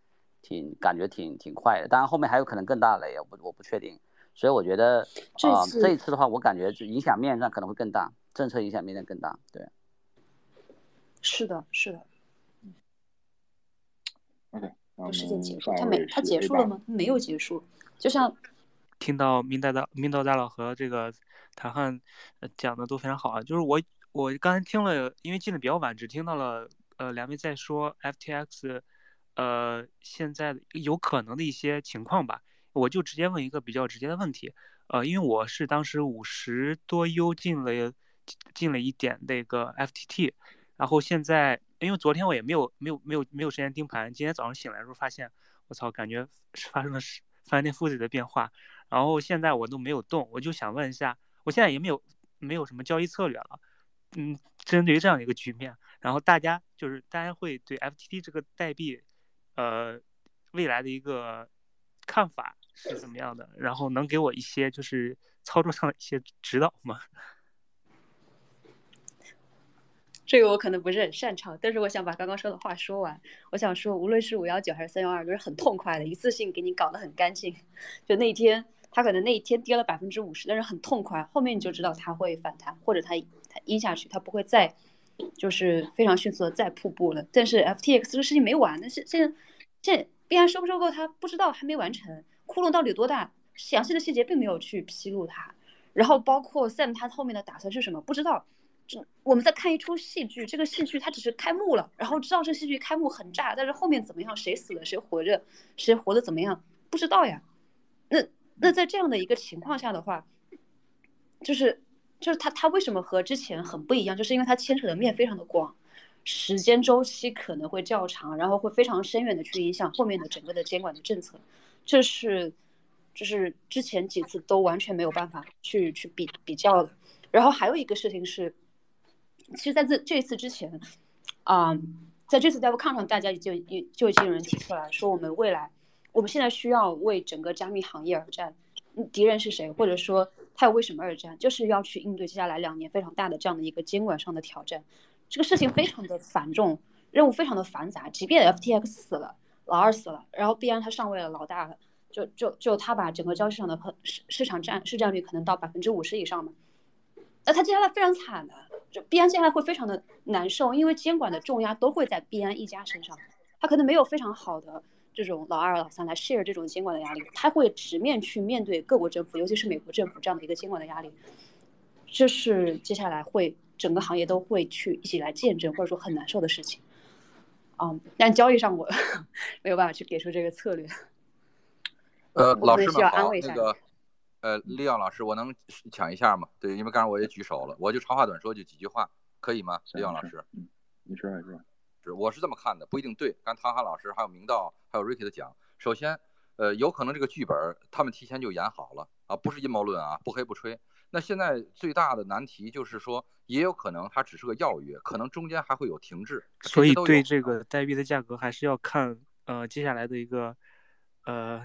挺感觉挺挺快的。当然后面还有可能更大雷，我不我不确定。所以我觉得啊，这一次的话，我感觉就影响面上可能会更大。政策影响面更大，对，是的，是的。OK，事件结束，他没，他结束了吗？他没有结束，就像听到明代大明道大佬和这个谭汉讲的都非常好啊。就是我我刚才听了，因为进的比较晚，只听到了呃两位在说 FTX，呃现在有可能的一些情况吧。我就直接问一个比较直接的问题，呃，因为我是当时五十多 U 进了。进了一点那个 FTT，然后现在因为昨天我也没有没有没有没有时间盯盘，今天早上醒来的时候发现，我操，感觉发生了翻天覆地的变化，然后现在我都没有动，我就想问一下，我现在也没有没有什么交易策略了，嗯，针对于这样一个局面，然后大家就是大家会对 FTT 这个代币，呃，未来的一个看法是怎么样的？然后能给我一些就是操作上的一些指导吗？这个我可能不是很擅长，但是我想把刚刚说的话说完。我想说，无论是五幺九还是三幺二，都是很痛快的，一次性给你搞得很干净。就那一天，它可能那一天跌了百分之五十，但是很痛快，后面你就知道它会反弹，或者它它阴下去，它不会再就是非常迅速的再瀑布了。但是 FTX 这个事情没完，但是现在现在币安收不收购它不知道，还没完成，窟窿到底有多大，详细的细节并没有去披露它。然后包括 Sam 他后面的打算是什么，不知道。这我们在看一出戏剧，这个戏剧它只是开幕了，然后知道这戏剧开幕很炸，但是后面怎么样，谁死了，谁活着，谁活的怎么样，不知道呀。那那在这样的一个情况下的话，就是就是他他为什么和之前很不一样，就是因为他牵扯的面非常的广，时间周期可能会较长，然后会非常深远的去影响后面的整个的监管的政策，这是就是之前几次都完全没有办法去去比比较的。然后还有一个事情是，其实在这这一次之前，啊，在这次 DevCon 上，大家就就就已经有人提出来说，我们未来我们现在需要为整个加密行业而战。敌人是谁，或者说他要为什么而战，就是要去应对接下来两年非常大的这样的一个监管上的挑战。这个事情非常的繁重，任务非常的繁杂。即便 FTX 死了，老二死了，然后币安他上位了，老大了，就就就他把整个交易市场的市市场占市占率可能到百分之五十以上嘛。那他接下来非常惨的，就币安接下来会非常的难受，因为监管的重压都会在币安一家身上，他可能没有非常好的。这种老二、老三来 share 这种监管的压力，他会直面去面对各国政府，尤其是美国政府这样的一个监管的压力，这是接下来会整个行业都会去一起来见证，或者说很难受的事情。嗯，但交易上我 没有办法去给出这个策略。呃，老师们好，那个呃，利奥老师，我能抢一下吗？对，因为刚才我也举手了，我就长话短说，就几句话，可以吗？利奥老师，嗯，你说，你说。我是这么看的，不一定对。刚唐涵老师还有明道还有 Ricky 的讲，首先，呃，有可能这个剧本他们提前就演好了啊，不是阴谋论啊，不黑不吹。那现在最大的难题就是说，也有可能它只是个要约，可能中间还会有停滞。所以对这个代币的价格还是要看呃接下来的一个呃，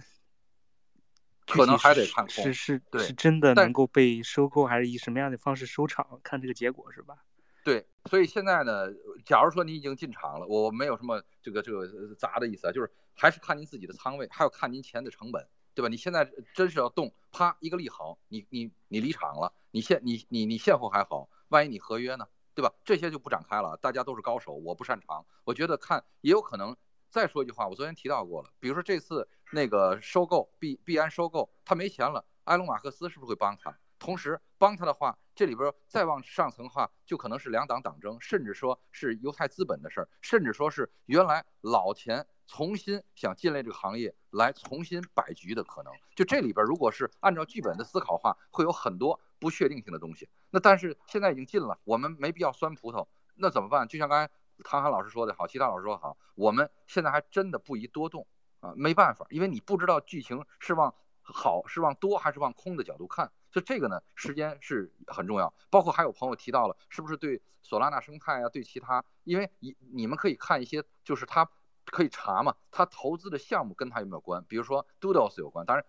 可能还得看空是是对是真的能够被收购，还是以什么样的方式收场，看这个结果是吧？对，所以现在呢，假如说你已经进场了，我没有什么这个这个砸的意思啊，就是还是看您自己的仓位，还要看您钱的成本，对吧？你现在真是要动，啪一个利好，你你你离场了，你现你你你现货还好，万一你合约呢，对吧？这些就不展开了，大家都是高手，我不擅长。我觉得看也有可能。再说一句话，我昨天提到过了，比如说这次那个收购币币安收购，他没钱了，埃隆马克斯是不是会帮他？同时帮他的话，这里边再往上层的话，就可能是两党党争，甚至说是犹太资本的事儿，甚至说是原来老钱重新想进来这个行业来重新摆局的可能。就这里边，如果是按照剧本的思考的话，会有很多不确定性的东西。那但是现在已经进了，我们没必要酸葡萄，那怎么办？就像刚才唐涵老师说的好，其他老师说好，我们现在还真的不宜多动啊，没办法，因为你不知道剧情是往好是往多还是往空的角度看。所以这个呢，时间是很重要。包括还有朋友提到了，是不是对索拉纳生态啊，对其他，因为你你们可以看一些，就是他可以查嘛，他投资的项目跟他有没有关？比如说 Doodles 有关，当然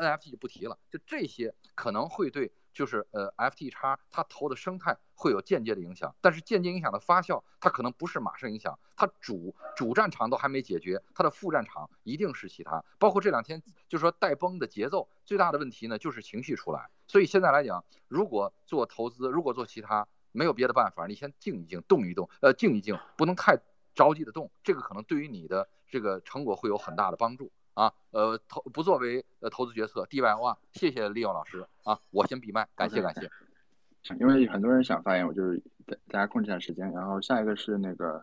NFT 就不提了。就这些可能会对。就是呃，FT 叉它投的生态会有间接的影响，但是间接影响的发酵，它可能不是马上影响，它主主战场都还没解决，它的副战场一定是其他，包括这两天就是说带崩的节奏，最大的问题呢就是情绪出来，所以现在来讲，如果做投资，如果做其他，没有别的办法，你先静一静，动一动，呃，静一静，不能太着急的动，这个可能对于你的这个成果会有很大的帮助。啊，呃，投不作为呃投资决策，D Y 万，谢谢利奥老师啊，我先闭麦，感谢感谢。因为很多人想发言，我就是大家控制一下时间。然后下一个是那个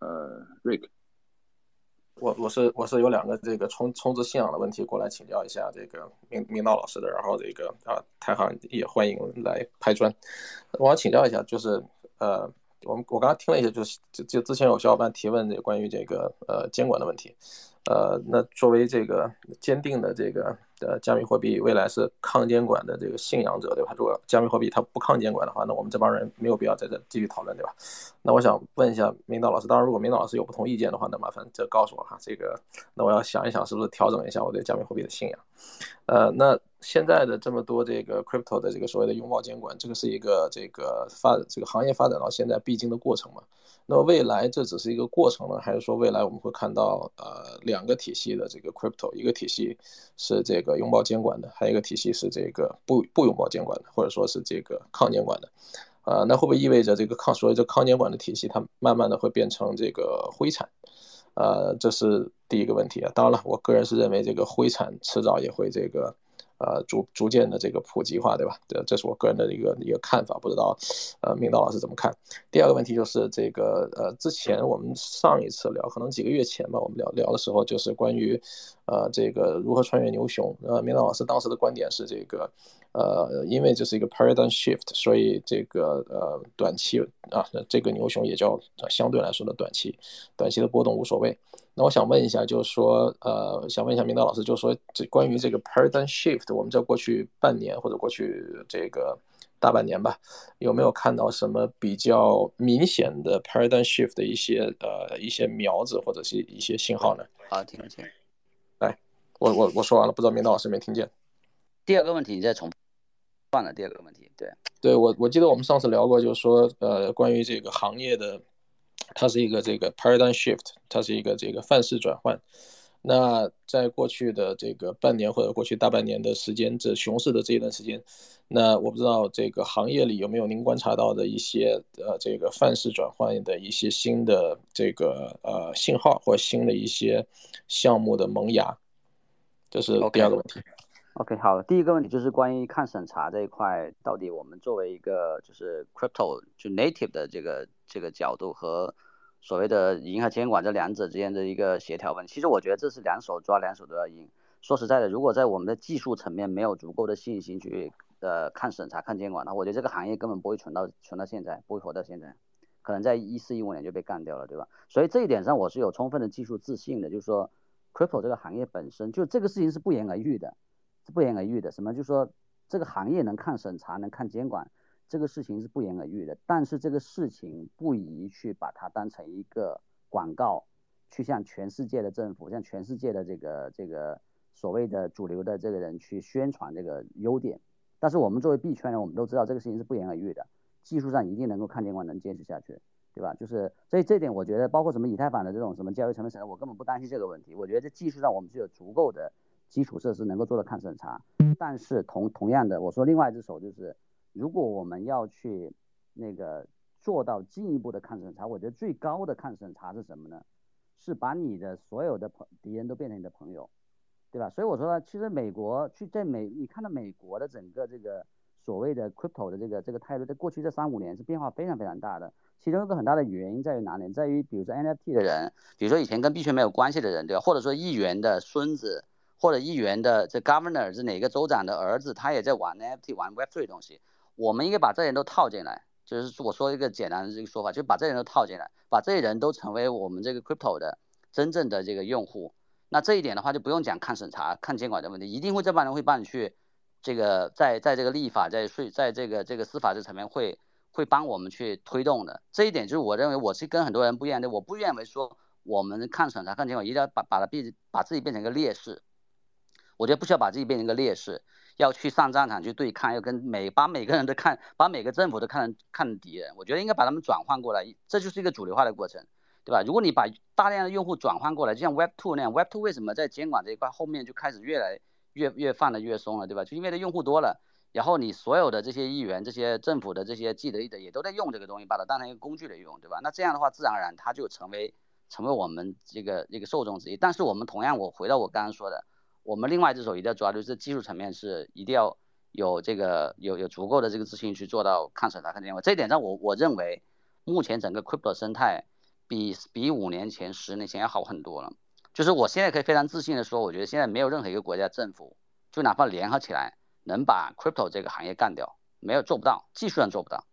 呃，Rick，我我是我是有两个这个充充值信仰的问题过来请教一下这个明明道老师的，然后这个啊，太行也欢迎来拍砖。我想请教一下，就是呃，我们我刚刚听了一下，就是就就之前有小伙伴提问这关于这个呃监管的问题。呃，那作为这个坚定的这个呃加密货币未来是抗监管的这个信仰者，对吧？如果加密货币它不抗监管的话，那我们这帮人没有必要在这继续讨论，对吧？那我想问一下明道老师，当然如果明道老师有不同意见的话，那麻烦这告诉我哈。这个那我要想一想，是不是调整一下我对加密货币的信仰？呃，那现在的这么多这个 crypto 的这个所谓的拥抱监管，这个是一个这个发这个行业发展到现在必经的过程嘛？那么未来这只是一个过程呢，还是说未来我们会看到呃两个体系的这个 crypto，一个体系是这个拥抱监管的，还有一个体系是这个不不拥抱监管的，或者说是这个抗监管的，呃，那会不会意味着这个抗所谓的抗监管的体系，它慢慢的会变成这个灰产？呃，这是第一个问题啊。当然了，我个人是认为这个灰产迟早也会这个。呃，逐逐渐的这个普及化，对吧？这这是我个人的一个一个看法，不知道，呃，明道老师怎么看？第二个问题就是这个，呃，之前我们上一次聊，可能几个月前吧，我们聊聊的时候，就是关于，呃，这个如何穿越牛熊。呃，明道老师当时的观点是这个，呃，因为这是一个 paradigm shift，所以这个呃短期啊，这个牛熊也叫相对来说的短期，短期的波动无所谓。那我想问一下，就是说，呃，想问一下明道老师，就是说，这关于这个 paradigm shift，我们在过去半年或者过去这个大半年吧，有没有看到什么比较明显的 paradigm shift 的一些呃一些苗子或者是一些信号呢？好，听得见。来，我我我说完了，不知道明道老师没听见。第二个问题，你再重。换了第二个问题，对，对我我记得我们上次聊过，就是说，呃，关于这个行业的，它是一个这个 paradigm shift，它是一个这个范式转换。那在过去的这个半年或者过去大半年的时间，这熊市的这一段时间，那我不知道这个行业里有没有您观察到的一些呃这个范式转换的一些新的这个呃信号或新的一些项目的萌芽，这是第二个问题。OK，好，第一个问题就是关于抗审查这一块，到底我们作为一个就是 crypto 就 native 的这个这个角度和所谓的银行监管这两者之间的一个协调问题，其实我觉得这是两手抓，两手都要硬。说实在的，如果在我们的技术层面没有足够的信心去呃看审查、看监管那，我觉得这个行业根本不会存到存到现在，不会活到现在，可能在一四一五年就被干掉了，对吧？所以这一点上我是有充分的技术自信的，就是说 crypto 这个行业本身就这个事情是不言而喻的。是不言而喻的，什么？就是说这个行业能看审查，能看监管，这个事情是不言而喻的。但是这个事情不宜去把它当成一个广告，去向全世界的政府，向全世界的这个这个所谓的主流的这个人去宣传这个优点。但是我们作为币圈人，我们都知道这个事情是不言而喻的，技术上一定能够看监管，能坚持下去，对吧？就是所以这点，我觉得包括什么以太坊的这种什么交易成本审查，我根本不担心这个问题。我觉得在技术上我们是有足够的。基础设施能够做到抗审查，但是同同样的，我说另外一只手就是，如果我们要去那个做到进一步的抗审查，我觉得最高的抗审查是什么呢？是把你的所有的朋敌人都变成你的朋友，对吧？所以我说，其实美国去在美，你看到美国的整个这个所谓的 crypto 的这个这个态度，在过去这三五年是变化非常非常大的。其中一个很大的原因在于哪里？在于比如说 NFT 的人，比如说以前跟币圈没有关系的人，对吧？或者说议员的孙子。或者议员的这 governor 是哪个州长的儿子，他也在玩 NFT 玩 Web3 东西，我们应该把这些人都套进来，就是我说一个简单的这个说法，就把这些人都套进来，把这些人都成为我们这个 crypto 的真正的这个用户。那这一点的话就不用讲看审查、看监管的问题，一定会这帮人会帮你去这个在在这个立法、在税、在这个这个司法这层面会会帮我们去推动的。这一点就是我认为我是跟很多人不一样的，我不认为说我们看审查、看监管一定要把把它变把自己变成一个劣势。我觉得不需要把自己变成一个劣势，要去上战场去对抗，要跟每把每个人都看，把每个政府都看成看敌人。我觉得应该把他们转换过来，这就是一个主流化的过程，对吧？如果你把大量的用户转换过来，就像 Web Two 那样，Web Two 为什么在监管这一块后面就开始越来越越放的越松了，对吧？就因为它用户多了，然后你所有的这些议员、这些政府的这些既得利益者也都在用这个东西，把它当成一个工具来用，对吧？那这样的话，自然而然它就成为成为我们这个一个受众之一。但是我们同样，我回到我刚刚说的。我们另外一只手一定要抓，就是技术层面是一定要有这个有有足够的这个自信去做到抗审查、抗监管。这一点上，我我认为目前整个 crypto 生态比比五年前、十年前要好很多了。就是我现在可以非常自信的说，我觉得现在没有任何一个国家政府，就哪怕联合起来能把 crypto 这个行业干掉，没有做不到，技术上做不到。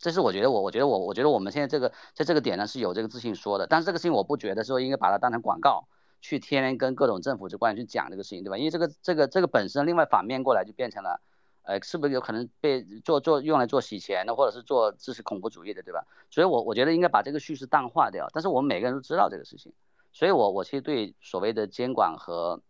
这是我觉得我我觉得我我觉得我们现在这个在这个点呢是有这个自信说的。但是这个事情我不觉得说应该把它当成广告。去天天跟各种政府机关去讲这个事情，对吧？因为这个这个这个本身另外反面过来就变成了，呃，是不是有可能被做做用来做洗钱的，或者是做支持恐怖主义的，对吧？所以我我觉得应该把这个叙事淡化掉。但是我们每个人都知道这个事情，所以我我其实对所谓的监管和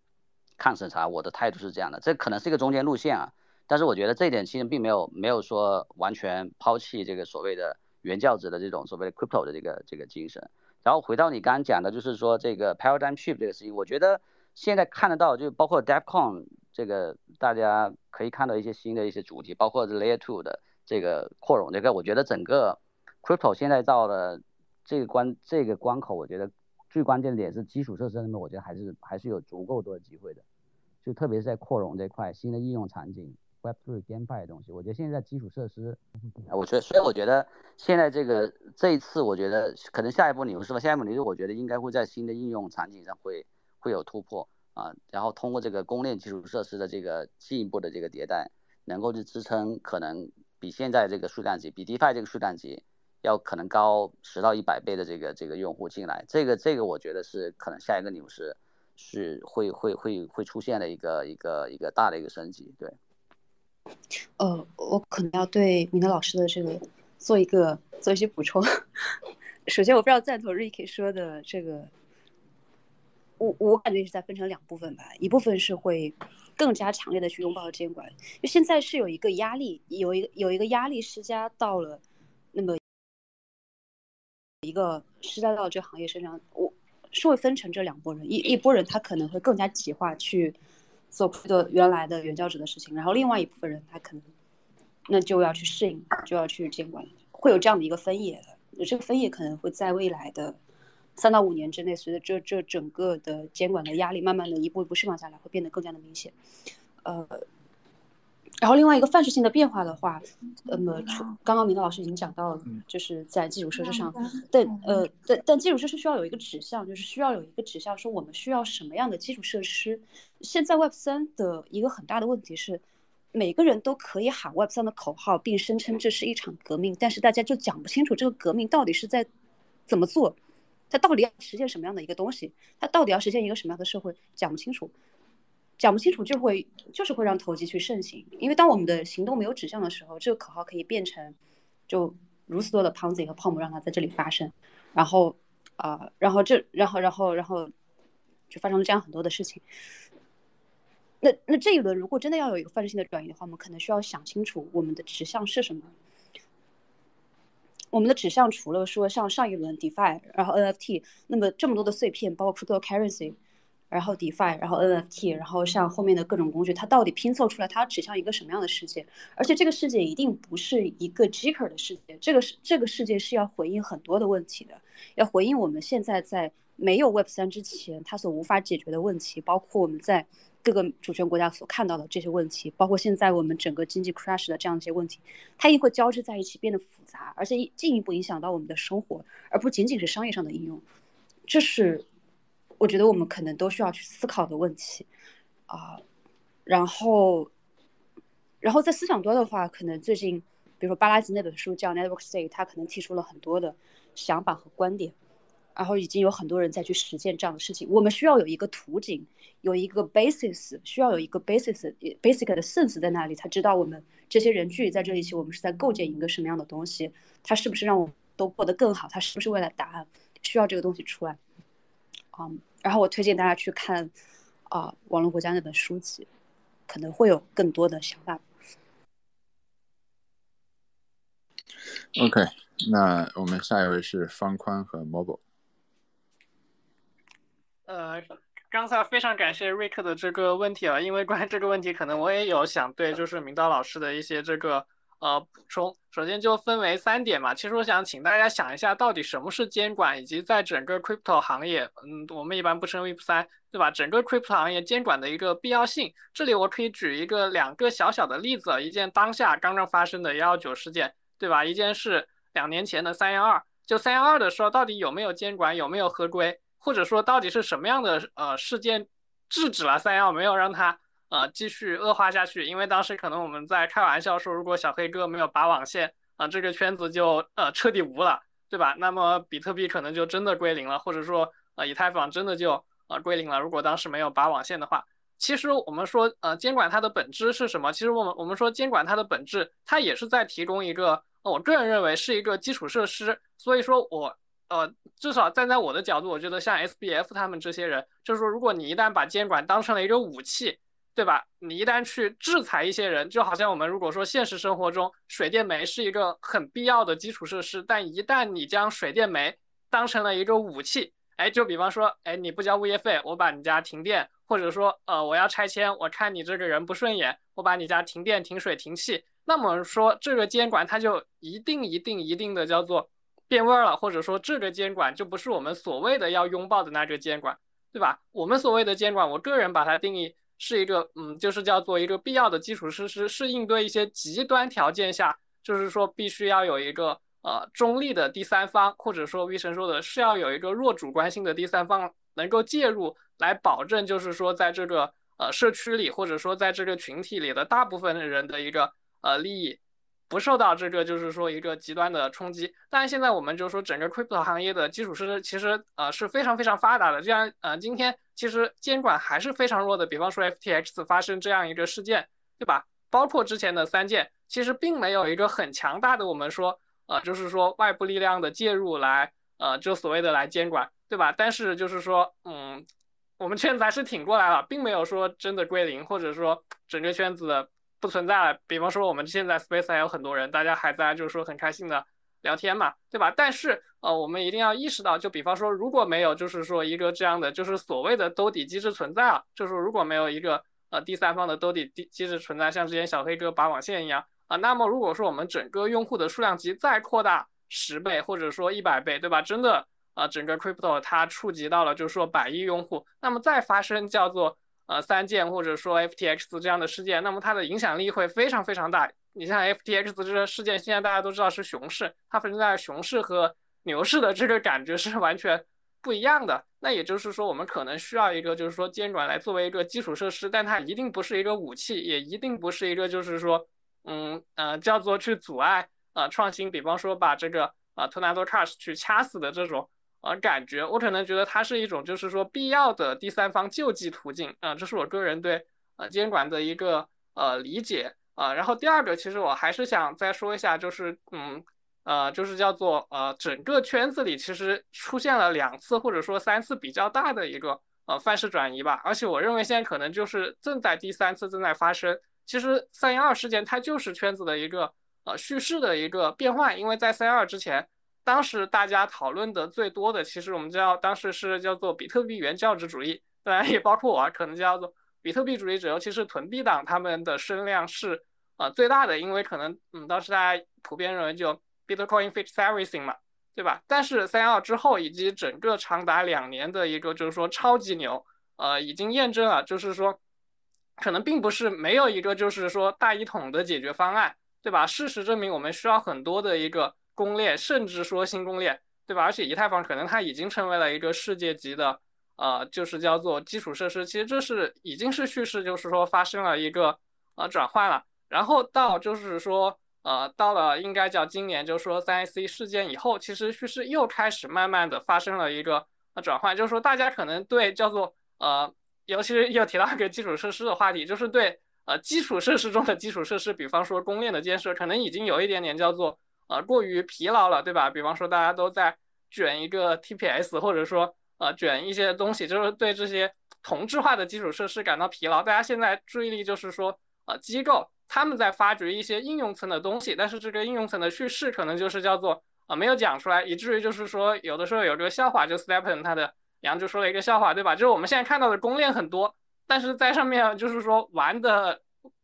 抗审查，我的态度是这样的。这可能是一个中间路线啊，但是我觉得这一点其实并没有没有说完全抛弃这个所谓的原教旨的这种所谓的 crypto 的这个这个精神。然后回到你刚刚讲的，就是说这个 paradigm shift 这个事情，我觉得现在看得到，就包括 DevCon 这个，大家可以看到一些新的一些主题，包括 Layer Two 的这个扩容这个，我觉得整个 crypto 现在到了这个关这个关口，我觉得最关键的点是基础设施上面，我觉得还是还是有足够多的机会的，就特别是在扩容这块新的应用场景。Web3 GameFi 的东西，我觉得现在基础设施，我觉得，所以我觉得现在这个这一次，我觉得可能下一步牛市吧，下一步牛市，我觉得应该会在新的应用场景上会会有突破啊，然后通过这个公链基础设施的这个进一步的这个迭代，能够去支撑，可能比现在这个数量级，比 DeFi 这个数量级要可能高十到一百倍的这个这个用户进来，这个这个我觉得是可能下一个牛市是会会会会出现的一个一个一个大的一个升级，对。呃，我可能要对明德老师的这个做一个做一些补充。首先，我非常赞同 Ricky 说的这个，我我感觉是在分成两部分吧，一部分是会更加强烈的去拥抱监管，就现在是有一个压力，有一个有一个压力施加到了那么一个施加到这个行业身上，我是会分成这两拨人，一一拨人他可能会更加极化去。做的原来的原教旨的事情，然后另外一部分人他可能那就要去适应，就要去监管，会有这样的一个分野的。这个分野可能会在未来的三到五年之内，随着这这整个的监管的压力慢慢的一步一步释放下来，会变得更加的明显。呃。然后另外一个范式性的变化的话，那么刚刚明道老师已经讲到了，就是在基础设施上，但呃，但但基础设施需要有一个指向，就是需要有一个指向，说我们需要什么样的基础设施。现在 Web 三的一个很大的问题是，每个人都可以喊 Web 三的口号，并声称这是一场革命，但是大家就讲不清楚这个革命到底是在怎么做，它到底要实现什么样的一个东西，它到底要实现一个什么样的社会，讲不清楚。讲不清楚就会就是会让投机去盛行，因为当我们的行动没有指向的时候，这个口号可以变成就如此多的 Ponzi 和泡沫让它在这里发生，然后啊，然后这然后然后然后就发生了这样很多的事情。那那这一轮如果真的要有一个范式性的转移的话，我们可能需要想清楚我们的指向是什么。我们的指向除了说像上一轮 DeFi，然后 NFT，那么这么多的碎片，包括 Cryptocurrency。然后 DeFi，然后 NFT，然后像后面的各种工具，它到底拼凑出来，它要指向一个什么样的世界？而且这个世界一定不是一个 Jiker 的世界，这个是这个世界是要回应很多的问题的，要回应我们现在在没有 Web 三之前它所无法解决的问题，包括我们在各个主权国家所看到的这些问题，包括现在我们整个经济 crash 的这样一些问题，它一定会交织在一起，变得复杂，而且进一步影响到我们的生活，而不仅仅是商业上的应用，这是。我觉得我们可能都需要去思考的问题，啊，然后，然后在思想端的话，可能最近，比如说巴拉吉那本书叫《Network State》，他可能提出了很多的想法和观点，然后已经有很多人在去实践这样的事情。我们需要有一个图景，有一个 basis，需要有一个 basis basic 的 sense 在那里，才知道我们这些人聚在这一起，我们是在构建一个什么样的东西，它是不是让我们都过得更好，它是不是未来答案，需要这个东西出来，嗯。然后我推荐大家去看，啊，《网络国家》那本书籍，可能会有更多的想法。OK，那我们下一位是方宽和 Mobile。呃，刚才非常感谢瑞克的这个问题啊，因为关于这个问题，可能我也有想对就是明道老师的一些这个。呃，补充，首先就分为三点嘛。其实我想请大家想一下，到底什么是监管，以及在整个 crypto 行业，嗯，我们一般不称 Web 三，对吧？整个 crypto 行业监管的一个必要性。这里我可以举一个两个小小的例子，一件当下刚刚发生的幺幺九事件，对吧？一件是两年前的三幺二，就三幺二的时候，到底有没有监管，有没有合规，或者说到底是什么样的呃事件制止了三幺二，没有让它。呃，继续恶化下去，因为当时可能我们在开玩笑说，如果小黑哥没有拔网线啊，这个圈子就呃彻底无了，对吧？那么比特币可能就真的归零了，或者说呃以太坊真的就呃归零了。如果当时没有拔网线的话，其实我们说呃监管它的本质是什么？其实我们我们说监管它的本质，它也是在提供一个，我个人认为是一个基础设施。所以说我呃至少站在我的角度，我觉得像 SBF 他们这些人，就是说如果你一旦把监管当成了一个武器。对吧？你一旦去制裁一些人，就好像我们如果说现实生活中水电煤是一个很必要的基础设施，但一旦你将水电煤当成了一个武器，哎，就比方说，哎，你不交物业费，我把你家停电，或者说，呃，我要拆迁，我看你这个人不顺眼，我把你家停电、停水、停气，那么说这个监管它就一定、一定、一定的叫做变味儿了，或者说这个监管就不是我们所谓的要拥抱的那个监管，对吧？我们所谓的监管，我个人把它定义。是一个，嗯，就是叫做一个必要的基础设施，是应对一些极端条件下，就是说必须要有一个呃中立的第三方，或者说医生说的是要有一个弱主观性的第三方能够介入，来保证就是说在这个呃社区里或者说在这个群体里的大部分人的一个呃利益。不受到这个就是说一个极端的冲击，但是现在我们就是说整个 crypto 行业的基础设施其实呃是非常非常发达的，这样呃今天其实监管还是非常弱的，比方说 FTX 发生这样一个事件，对吧？包括之前的三件，其实并没有一个很强大的我们说呃就是说外部力量的介入来呃就所谓的来监管，对吧？但是就是说嗯我们圈子还是挺过来了，并没有说真的归零，或者说整个圈子。不存在了。比方说，我们现在 Space 还有很多人，大家还在就是说很开心的聊天嘛，对吧？但是呃，我们一定要意识到，就比方说，如果没有就是说一个这样的就是所谓的兜底机制存在啊，就是如果没有一个呃第三方的兜底机机制存在，像之前小黑哥拔网线一样啊，那么如果说我们整个用户的数量级再扩大十倍或者说一百倍，对吧？真的啊，整个 Crypto 它触及到了就是说百亿用户，那么再发生叫做。呃，三件或者说 FTX 这样的事件，那么它的影响力会非常非常大。你像 FTX 这个事件，现在大家都知道是熊市，它分在熊市和牛市的这个感觉是完全不一样的。那也就是说，我们可能需要一个就是说监管来作为一个基础设施，但它一定不是一个武器，也一定不是一个就是说，嗯呃，叫做去阻碍呃创新，比方说把这个呃 Tornado Cash 去掐死的这种。呃，感觉我可能觉得它是一种，就是说必要的第三方救济途径啊，这是我个人对呃监管的一个呃理解啊。然后第二个，其实我还是想再说一下，就是嗯呃，就是叫做呃整个圈子里其实出现了两次或者说三次比较大的一个呃范式转移吧，而且我认为现在可能就是正在第三次正在发生。其实三幺二事件它就是圈子的一个呃叙事的一个变换，因为在三幺二之前。当时大家讨论的最多的，其实我们叫当时是叫做比特币原教旨主义，当然也包括我，可能叫做比特币主义者，尤其是囤币党，他们的声量是呃最大的，因为可能嗯当时大家普遍认为就 Bitcoin fix everything 嘛，对吧？但是三幺二之后以及整个长达两年的一个就是说超级牛，呃已经验证了，就是说可能并不是没有一个就是说大一统的解决方案，对吧？事实证明我们需要很多的一个。公链，甚至说新公链，对吧？而且以太坊可能它已经成为了一个世界级的，呃，就是叫做基础设施。其实这是已经是叙事，就是说发生了一个呃转换了。然后到就是说，呃，到了应该叫今年，就是说三 C 事件以后，其实叙事又开始慢慢的发生了一个呃转换，就是说大家可能对叫做呃，尤其是又提到一个基础设施的话题，就是对呃基础设施中的基础设施，比方说公链的建设，可能已经有一点点叫做。呃，过于疲劳了，对吧？比方说，大家都在卷一个 TPS，或者说，呃，卷一些东西，就是对这些同质化的基础设施感到疲劳。大家现在注意力就是说，呃，机构他们在发掘一些应用层的东西，但是这个应用层的叙事可能就是叫做啊，没有讲出来，以至于就是说，有的时候有这个笑话，就 Stepen 他的杨就说了一个笑话，对吧？就是我们现在看到的公链很多，但是在上面就是说玩的，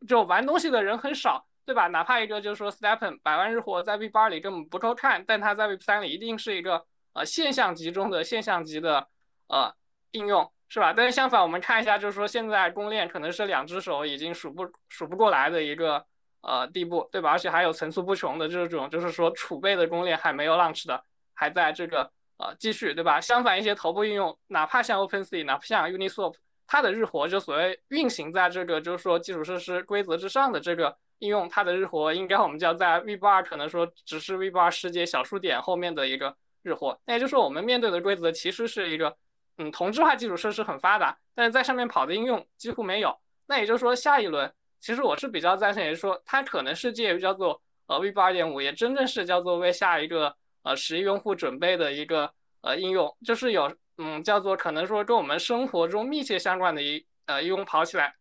就玩东西的人很少。对吧？哪怕一个就是说 Stepen 百万日活在 V 八里根本不够看，但它在 V 三里一定是一个呃现象级中的现象级的呃应用，是吧？但是相反，我们看一下，就是说现在公链可能是两只手已经数不数不过来的一个呃地步，对吧？而且还有层出不穷的这种，就是说储备的公链还没有 launch 的，还在这个呃继续，对吧？相反，一些头部应用，哪怕像 OpenSea，哪怕像 Uniswap，它的日活就所谓运行在这个就是说基础设施规则之上的这个。应用它的日活应该我们叫在 V 八可能说只是 V 八世界小数点后面的一个日活，那也就是说我们面对的规则其实是一个嗯同质化基础设施很发达，但是在上面跑的应用几乎没有。那也就是说下一轮其实我是比较赞成，也就是说它可能是介于叫做呃 V 八二点五，也真正是叫做为下一个呃十亿用户准备的一个呃应用，就是有嗯叫做可能说跟我们生活中密切相关的一呃应用跑起来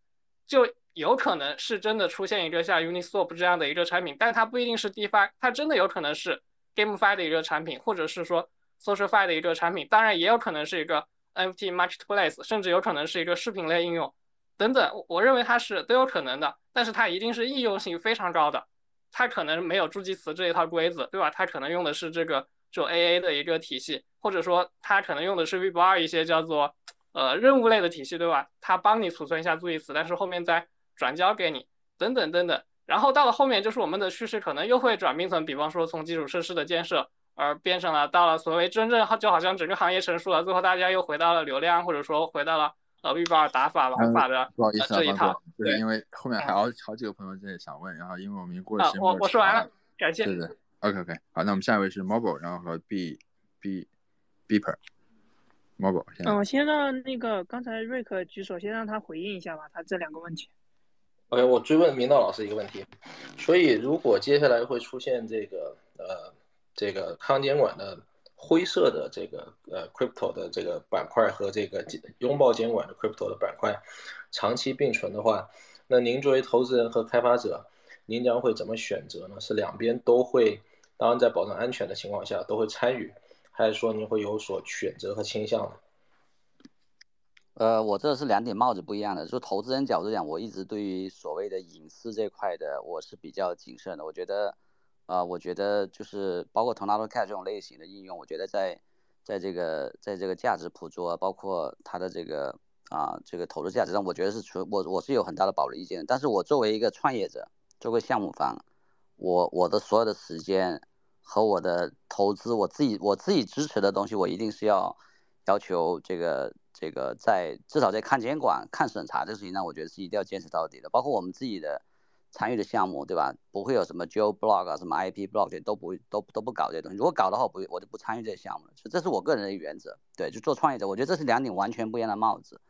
就。有可能是真的出现一个像 Uniswap 这样的一个产品，但它不一定是 DeFi，它真的有可能是 GameFi 的一个产品，或者是说 SocialFi 的一个产品，当然也有可能是一个 NFT Marketplace，甚至有可能是一个视频类应用等等。我认为它是都有可能的，但是它一定是易用性非常高的，它可能没有助记词这一套规则，对吧？它可能用的是这个就 AA 的一个体系，或者说它可能用的是 v 2一些叫做呃任务类的体系，对吧？它帮你储存一下助记词，但是后面在转交给你，等等等等，然后到了后面就是我们的趋势可能又会转变成，比方说从基础设施的建设，而变成了到了所谓真正就好像整个行业成熟了，最后大家又回到了流量，或者说回到了呃 V 八打法玩法的不好意思啊，这一套。就是因为后面还有好几个朋友在想问，然后因为我们过了啊时间，我我说完了，感谢。对对，OK OK，好，那我们下一位是 Mobile，然后和 B B Beeper。Mobile，嗯，先让那个刚才瑞克举手，先让他回应一下吧，他这两个问题。OK，我追问明道老师一个问题，所以如果接下来会出现这个呃这个康监管的灰色的这个呃 crypto 的这个板块和这个拥抱监管的 crypto 的板块长期并存的话，那您作为投资人和开发者，您将会怎么选择呢？是两边都会，当然在保证安全的情况下都会参与，还是说您会有所选择和倾向呢？呃，我这是两顶帽子不一样的。就投资人角度讲，我一直对于所谓的隐私这块的，我是比较谨慎的。我觉得，呃，我觉得就是包括 Tornado Cat 这种类型的应用，我觉得在在这个在这个价值捕捉，包括它的这个啊这个投资价值上，我觉得是存我我是有很大的保留意见的。但是我作为一个创业者，作为项目方，我我的所有的时间和我的投资，我自己我自己支持的东西，我一定是要要求这个。这个在至少在看监管、看审查这事情上，我觉得是一定要坚持到底的。包括我们自己的参与的项目，对吧？不会有什么 geo blog 啊、什么 IP blog 这都不、都都不搞这些东西。如果搞的话，我不我就不参与这些项目了。这是我个人的原则。对，就做创业者，我觉得这是两顶完全不一样的帽子。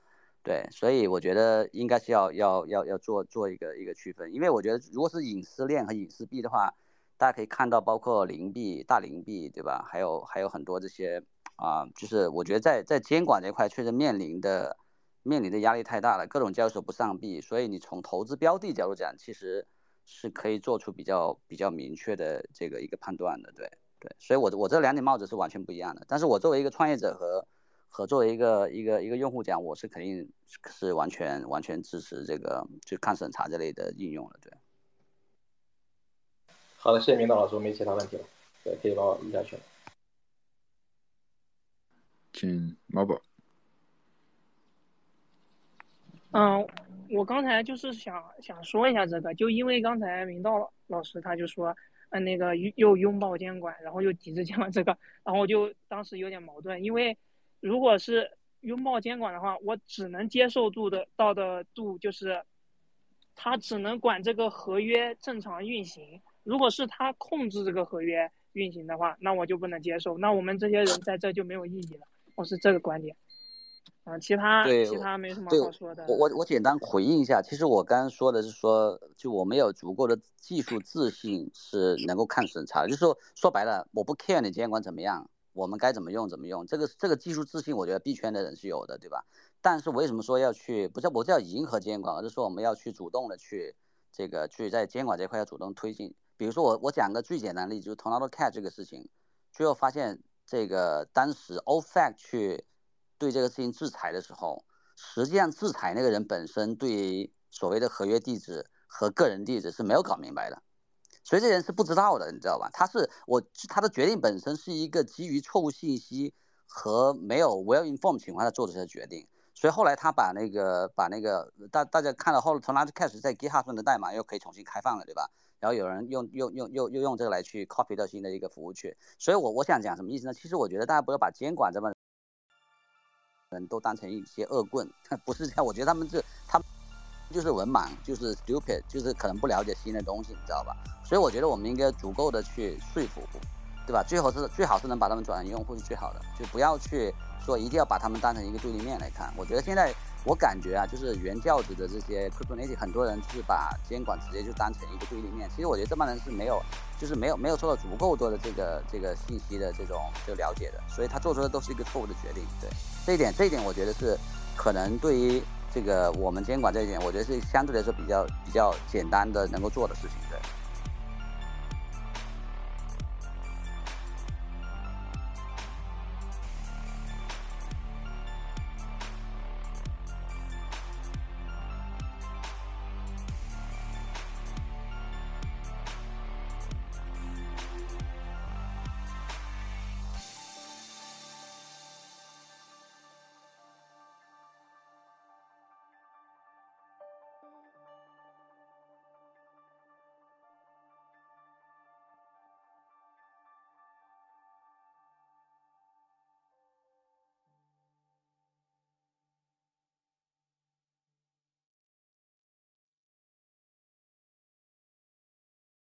对，所以我觉得应该是要要要要做做一个一个区分，因为我觉得如果是隐私链和隐私币的话，大家可以看到，包括零币、大零币，对吧？还有还有很多这些。啊，就是我觉得在在监管这块确实面临的面临的压力太大了，各种交易所不上币，所以你从投资标的角度讲，其实是可以做出比较比较明确的这个一个判断的，对对，所以我我这两顶帽子是完全不一样的。但是我作为一个创业者和和作为一个一个一个用户讲，我是肯定是完全完全支持这个就看审查这类的应用了，对。好的，谢谢明道老师，我没其他问题了，对，可以帮我移下去了。请 Mobile。嗯，我刚才就是想想说一下这个，就因为刚才明道老师他就说，嗯，那个又拥抱监管，然后又抵制监管这个，然后我就当时有点矛盾，因为如果是拥抱监管的话，我只能接受度的到的度就是，他只能管这个合约正常运行，如果是他控制这个合约运行的话，那我就不能接受，那我们这些人在这就没有意义了。我是这个观点，啊，其他其他没什么好说的。我我我简单回应一下，其实我刚刚说的是说，就我没有足够的技术自信是能够看审查，就是说说白了，我不 care 你监管怎么样，我们该怎么用怎么用，这个这个技术自信，我觉得币圈的人是有的，对吧？但是为什么说要去不叫不叫迎合监管，而是说我们要去主动的去这个去在监管这块要主动推进。比如说我我讲个最简单的例子，就是 Tornado Cat 这个事情，最后发现。这个当时 OFAC 去对这个事情制裁的时候，实际上制裁那个人本身对所谓的合约地址和个人地址是没有搞明白的，所以这人是不知道的，你知道吧？他是我他的决定本身是一个基于错误信息和没有 well informed 情况下做的这些决定，所以后来他把那个把那个大大家看到后从 Large Cash 在 GitHub 上的代码又可以重新开放了，对吧？然后有人用用用又又用这个来去 copy 到新的一个服务去，所以我我想讲什么意思呢？其实我觉得大家不要把监管这帮人都当成一些恶棍，不是这样。我觉得他们是他们就是文盲，就是 stupid，就是可能不了解新的东西，你知道吧？所以我觉得我们应该足够的去说服，对吧？最好是最好是能把他们转成用户是最好的，就不要去说一定要把他们当成一个对立面来看。我觉得现在。我感觉啊，就是原教旨的这些 crypto native，很多人就是把监管直接就当成一个对立面。其实我觉得这帮人是没有，就是没有没有受到足够多的这个这个信息的这种就了解的，所以他做出的都是一个错误的决定。对这一点，这一点我觉得是可能对于这个我们监管这一点，我觉得是相对来说比较比较简单的能够做的事情。